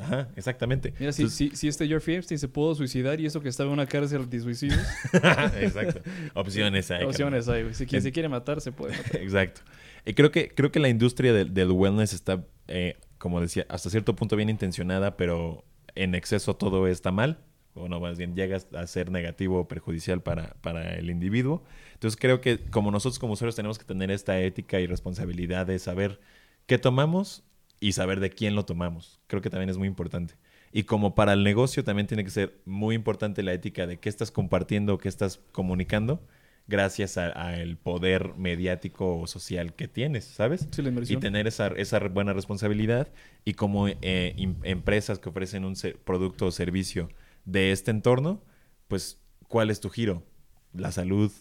Ajá, exactamente. Mira, si, si, si este Geoffrey Epstein se pudo suicidar y eso que estaba en una cárcel de suicidios, exacto. Opciones hay. opciones hay, güey. Si se quiere matar, se puede matar. Exacto. Y creo que, creo que la industria del, del wellness está, eh, como decía, hasta cierto punto bien intencionada, pero en exceso todo está mal. O no, más bien llega a ser negativo o perjudicial para, para el individuo. Entonces creo que como nosotros como usuarios tenemos que tener esta ética y responsabilidad de saber qué tomamos, y saber de quién lo tomamos. Creo que también es muy importante. Y como para el negocio también tiene que ser muy importante la ética de qué estás compartiendo, qué estás comunicando, gracias al poder mediático o social que tienes, ¿sabes? Sí, la y tener esa, esa buena responsabilidad y como eh, empresas que ofrecen un producto o servicio de este entorno, pues ¿cuál es tu giro? La salud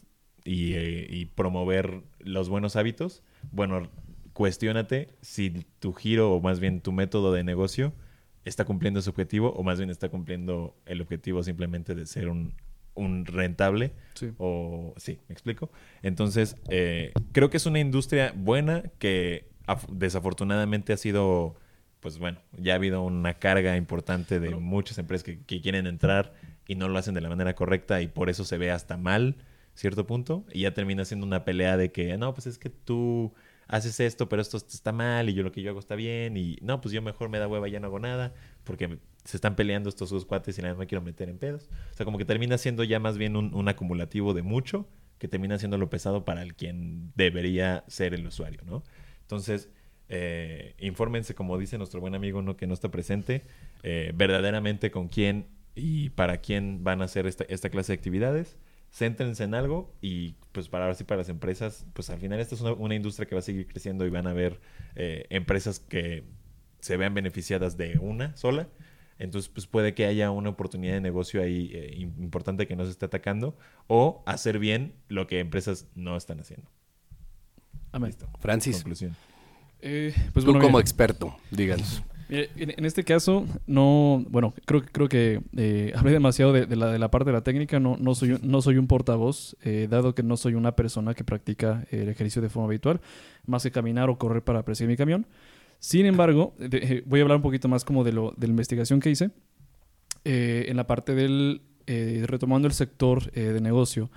y, eh, y promover los buenos hábitos. Bueno, cuestiónate si tu giro o más bien tu método de negocio está cumpliendo ese objetivo o más bien está cumpliendo el objetivo simplemente de ser un, un rentable Sí. o sí, ¿me explico? Entonces, eh, creo que es una industria buena que af- desafortunadamente ha sido, pues bueno, ya ha habido una carga importante de muchas empresas que, que quieren entrar y no lo hacen de la manera correcta y por eso se ve hasta mal, cierto punto, y ya termina siendo una pelea de que, no, pues es que tú haces esto, pero esto está mal y yo lo que yo hago está bien y no, pues yo mejor me da hueva ya no hago nada porque se están peleando estos dos cuates y nada más me quiero meter en pedos. O sea, como que termina siendo ya más bien un, acumulativo de mucho que termina siendo lo pesado para el quien debería ser el usuario, ¿no? Entonces, eh, infórmense, como dice nuestro buen amigo ¿no? que no está presente, eh, verdaderamente con quién y para quién van a hacer esta clase de actividades. Céntrense en algo y pues para ahora sí para las empresas, pues al final esta es una, una industria que va a seguir creciendo y van a haber eh, empresas que se vean beneficiadas de una sola. Entonces, pues puede que haya una oportunidad de negocio ahí eh, im- importante que no se esté atacando o hacer bien lo que empresas no están haciendo. Amén. Listo. Francis, Conclusión. Eh, pues tú bueno, como mira, experto, díganos. En, este caso, no, bueno, creo, creo que eh, hablé demasiado de, de la, de la parte de la técnica, no, no, soy, no soy un portavoz, eh, dado que no soy una persona que practica el ejercicio de forma habitual, más que caminar o correr para perseguir mi camión. Sin embargo, de- eh, voy a hablar un poquito más como de, lo, de la investigación que hice eh, en la parte del, eh, retomando el sector eh, de negocio.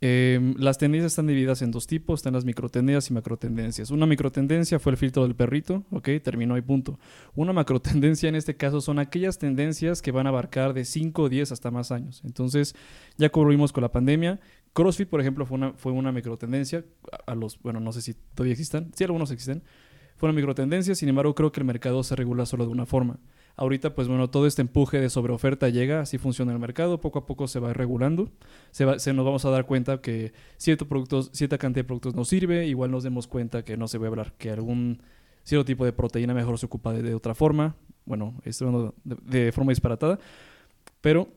Eh, las tendencias están divididas en dos tipos, están las microtendencias y macrotendencias. Una microtendencia fue el filtro del perrito, ok, terminó y punto. Una macrotendencia en este caso son aquellas tendencias que van a abarcar de 5, 10 hasta más años. Entonces, ya vimos con la pandemia, CrossFit, por ejemplo, fue una, fue una microtendencia los, bueno, no sé si todavía existan, sí, algunos existen. Fue una microtendencia, sin embargo, creo que el mercado se regula solo de una forma. Ahorita, pues bueno, todo este empuje de sobreoferta llega, así funciona el mercado, poco a poco se va regulando, se, va- se nos vamos a dar cuenta que cierto productos, cierta cantidad de productos nos sirve, igual nos demos cuenta que no se va a hablar, que algún cierto tipo de proteína mejor se ocupa de, otra forma, bueno, estoy hablando de, forma disparatada, pero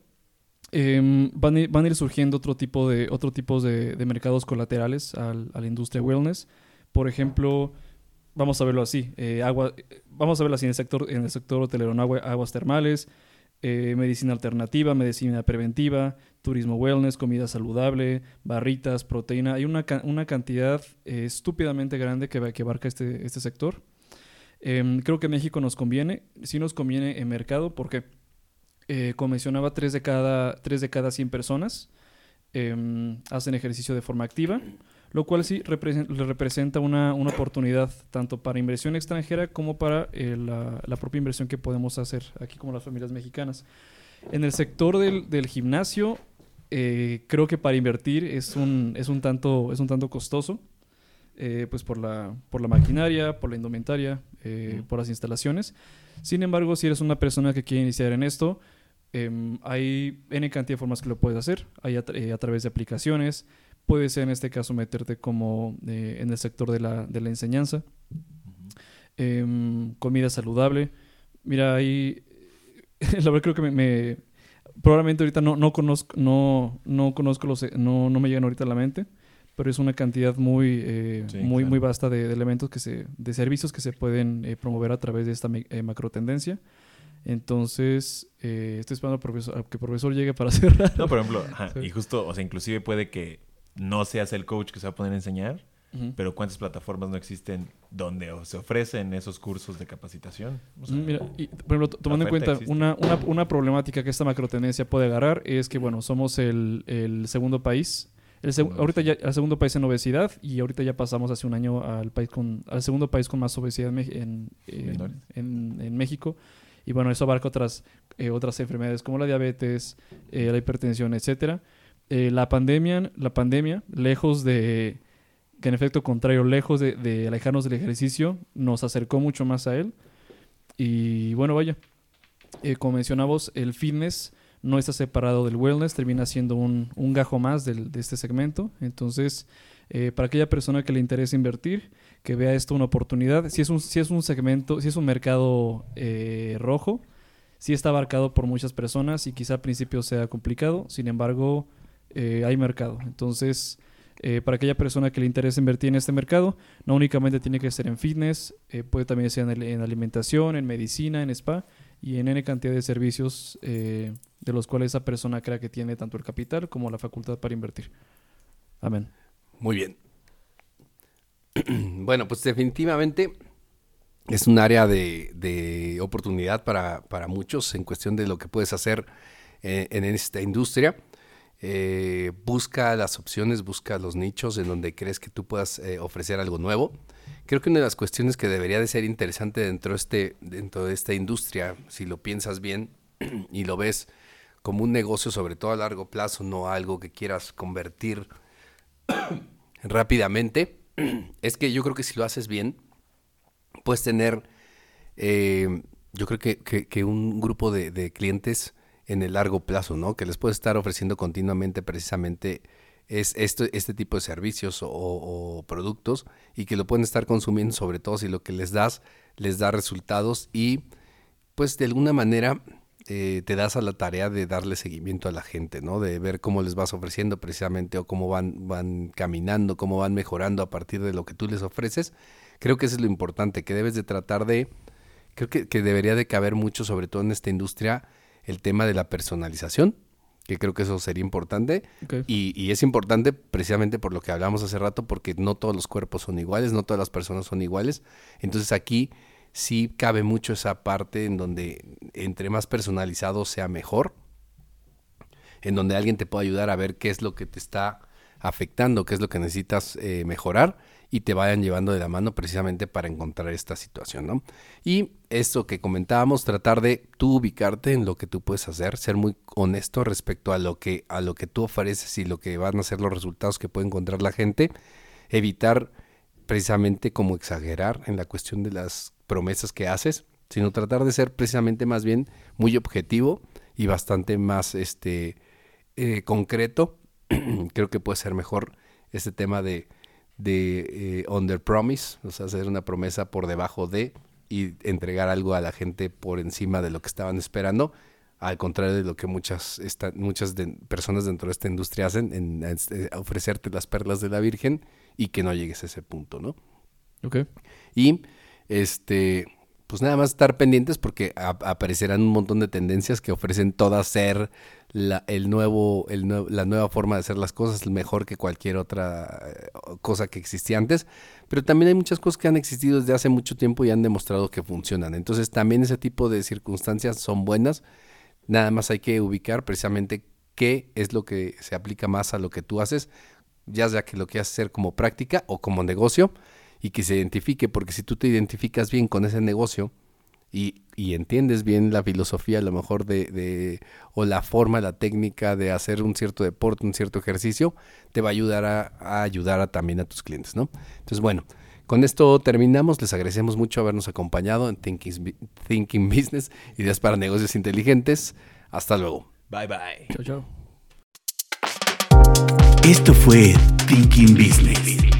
em, van, van a ir surgiendo otro tipo de, otro tipos de, de mercados colaterales al- a la industria wellness, por ejemplo, vamos a verlo así, eh, agua, vamos a verlo así en el sector, en el sector hotelero. Agua- aguas termales, eh, medicina alternativa, medicina preventiva, turismo wellness, comida saludable, barritas, proteína. Hay una, una cantidad eh, estúpidamente grande que, que abarca este, este sector. Em, creo que México nos conviene, sí nos conviene en mercado porque, eh, como mencionaba, 3 de cada, tres de cada 100 personas em, hacen ejercicio de forma activa, lo cual sí le representa una, una oportunidad tanto para inversión extranjera como para eh, la, la propia inversión que podemos hacer aquí como las familias mexicanas. En el sector del, del gimnasio, eh, creo que para invertir es un, es un, tanto, es un tanto costoso, eh, pues por la, por la maquinaria, por la indumentaria, Ujú. por las instalaciones. Sin embargo, si eres una persona que quiere iniciar en esto, em, hay N cantidad de formas que lo puedes hacer. Hay a, tra- eh, a través de aplicaciones, puede ser en este caso meterte como eh, en el sector de la, de la enseñanza. Em, comida saludable. Mira, ahí la verdad creo que me, me- probablemente ahorita no, no conozco, no, no conozco los, no, no me llegan ahorita a la mente, pero es una cantidad muy, eh, Sí, muy, claro. muy vasta de, de elementos que se, de servicios que se pueden eh, promover a través de esta eh, macro tendencia. Entonces, eh, estoy esperando al profesor, a que el profesor llegue para cerrar. No, por ejemplo, ajá, Sí. y justo, o sea, inclusive puede que no seas el coach que se va a poner a enseñar, pero ¿cuántas plataformas no existen donde se ofrecen esos cursos de capacitación? O sea, Mm, Mira, y, por ejemplo, tomando en cuenta una, una, una problemática que esta macrotendencia puede agarrar es que, bueno, somos el, el segundo país. El seg- Segundo, ahorita ya el segundo país en obesidad y ahorita ya pasamos hace un año al país con al segundo país con más obesidad en, en- en México. Y bueno eso abarca otras eh, otras enfermedades como la diabetes eh, la hipertensión etcétera Eh, la pandemia la pandemia lejos de que en efecto contrario lejos de, de alejarnos del ejercicio nos acercó mucho más a él Y bueno, vaya, eh, como mencionamos, el fitness no está separado del wellness, termina siendo un, un gajo más del- de este segmento. Entonces, eh, para aquella persona que le interese invertir, que vea esto una oportunidad, si es un, si es un segmento, si es un mercado eh, rojo, sí está abarcado por muchas personas y quizá al principio sea complicado, sin embargo, eh, hay mercado. Entonces, eh, para aquella persona que le interese invertir en este mercado, no únicamente tiene que ser en fitness, eh, puede también ser en, alimentación, en medicina, en spa y en N cantidad de servicios de los cuales esa persona crea que tiene tanto el capital como la facultad para invertir. Amén. Muy bien. Bueno, pues definitivamente es un área de, de oportunidad para, para muchos en cuestión de lo que puedes hacer en esta industria. Eh, busca las opciones, busca los nichos en donde crees que tú puedas eh, ofrecer algo nuevo. Creo que una de las cuestiones que debería de ser interesante dentro de, este, dentro de esta industria, si lo piensas bien y lo ves como un negocio, sobre todo a largo plazo, no algo que quieras convertir rápidamente, es que yo creo que si lo haces bien, puedes tener, eh, yo creo que, un grupo de clientes en el largo plazo, ¿no? Que les puedes estar ofreciendo continuamente precisamente es esto, este tipo de servicios o, o productos y que lo pueden estar consumiendo sobre todo si lo que les das les da resultados y pues de alguna manera eh, te das a la tarea de darle seguimiento a la gente, ¿no? De ver cómo les vas ofreciendo precisamente o cómo van, van caminando, cómo van mejorando a partir de lo que tú les ofreces. Creo que eso es lo importante, que debes de tratar de, creo que, que debería de caber mucho, sobre todo en esta industria, el tema de la personalización, que creo que eso sería importante. Y es importante precisamente por lo que hablamos hace rato, porque no todos los cuerpos son iguales, no todas las personas son iguales. Entonces aquí sí cabe mucho esa parte en donde entre más personalizado sea mejor, en donde alguien te pueda ayudar a ver qué es lo que te está afectando, qué es lo que necesitas eh, mejorar y te vayan llevando de la mano precisamente para encontrar esta situación, ¿no? Y esto que comentábamos, tratar de tú ubicarte en lo que tú puedes hacer, ser muy honesto respecto a lo que a lo que tú ofreces y lo que van a ser los resultados que puede encontrar la gente, evitar precisamente como exagerar en la cuestión de las promesas que haces, sino tratar de ser precisamente más bien muy objetivo y bastante más este eh, concreto. Creo que puede ser mejor este tema de, de eh, under promise, o sea, hacer una promesa por debajo de y entregar algo a la gente por encima de lo que estaban esperando, al contrario de lo que muchas, esta- muchas de- personas dentro de esta industria hacen, en, este, ofrecerte las perlas de la Virgen y que no llegues a ese punto, ¿no? Ok. Y este, pues nada más estar pendientes porque a- aparecerán un montón de tendencias que ofrecen todas ser la, el nuevo, el la nueva forma de hacer las cosas, mejor que cualquier otra eh, cosa que existía antes. Pero también hay muchas cosas que han existido desde hace mucho tiempo y han demostrado que funcionan. Entonces también ese tipo de circunstancias son buenas. Nada más hay que ubicar precisamente qué es lo que se aplica más a lo que tú haces, ya sea que lo quieras hacer como práctica o como negocio y que se identifique, porque si tú te identificas bien con ese negocio y, y entiendes bien la filosofía a lo mejor de, de- o la forma, la técnica de hacer un cierto deporte, un cierto ejercicio, te va a ayudar a, a ayudar a, también a tus clientes, ¿no? Entonces, bueno, con esto terminamos. Les agradecemos mucho habernos acompañado en Thinking, Thinking Business, ideas para negocios inteligentes. Hasta luego. Bye bye. Chao, chao. Esto fue Thinking Business.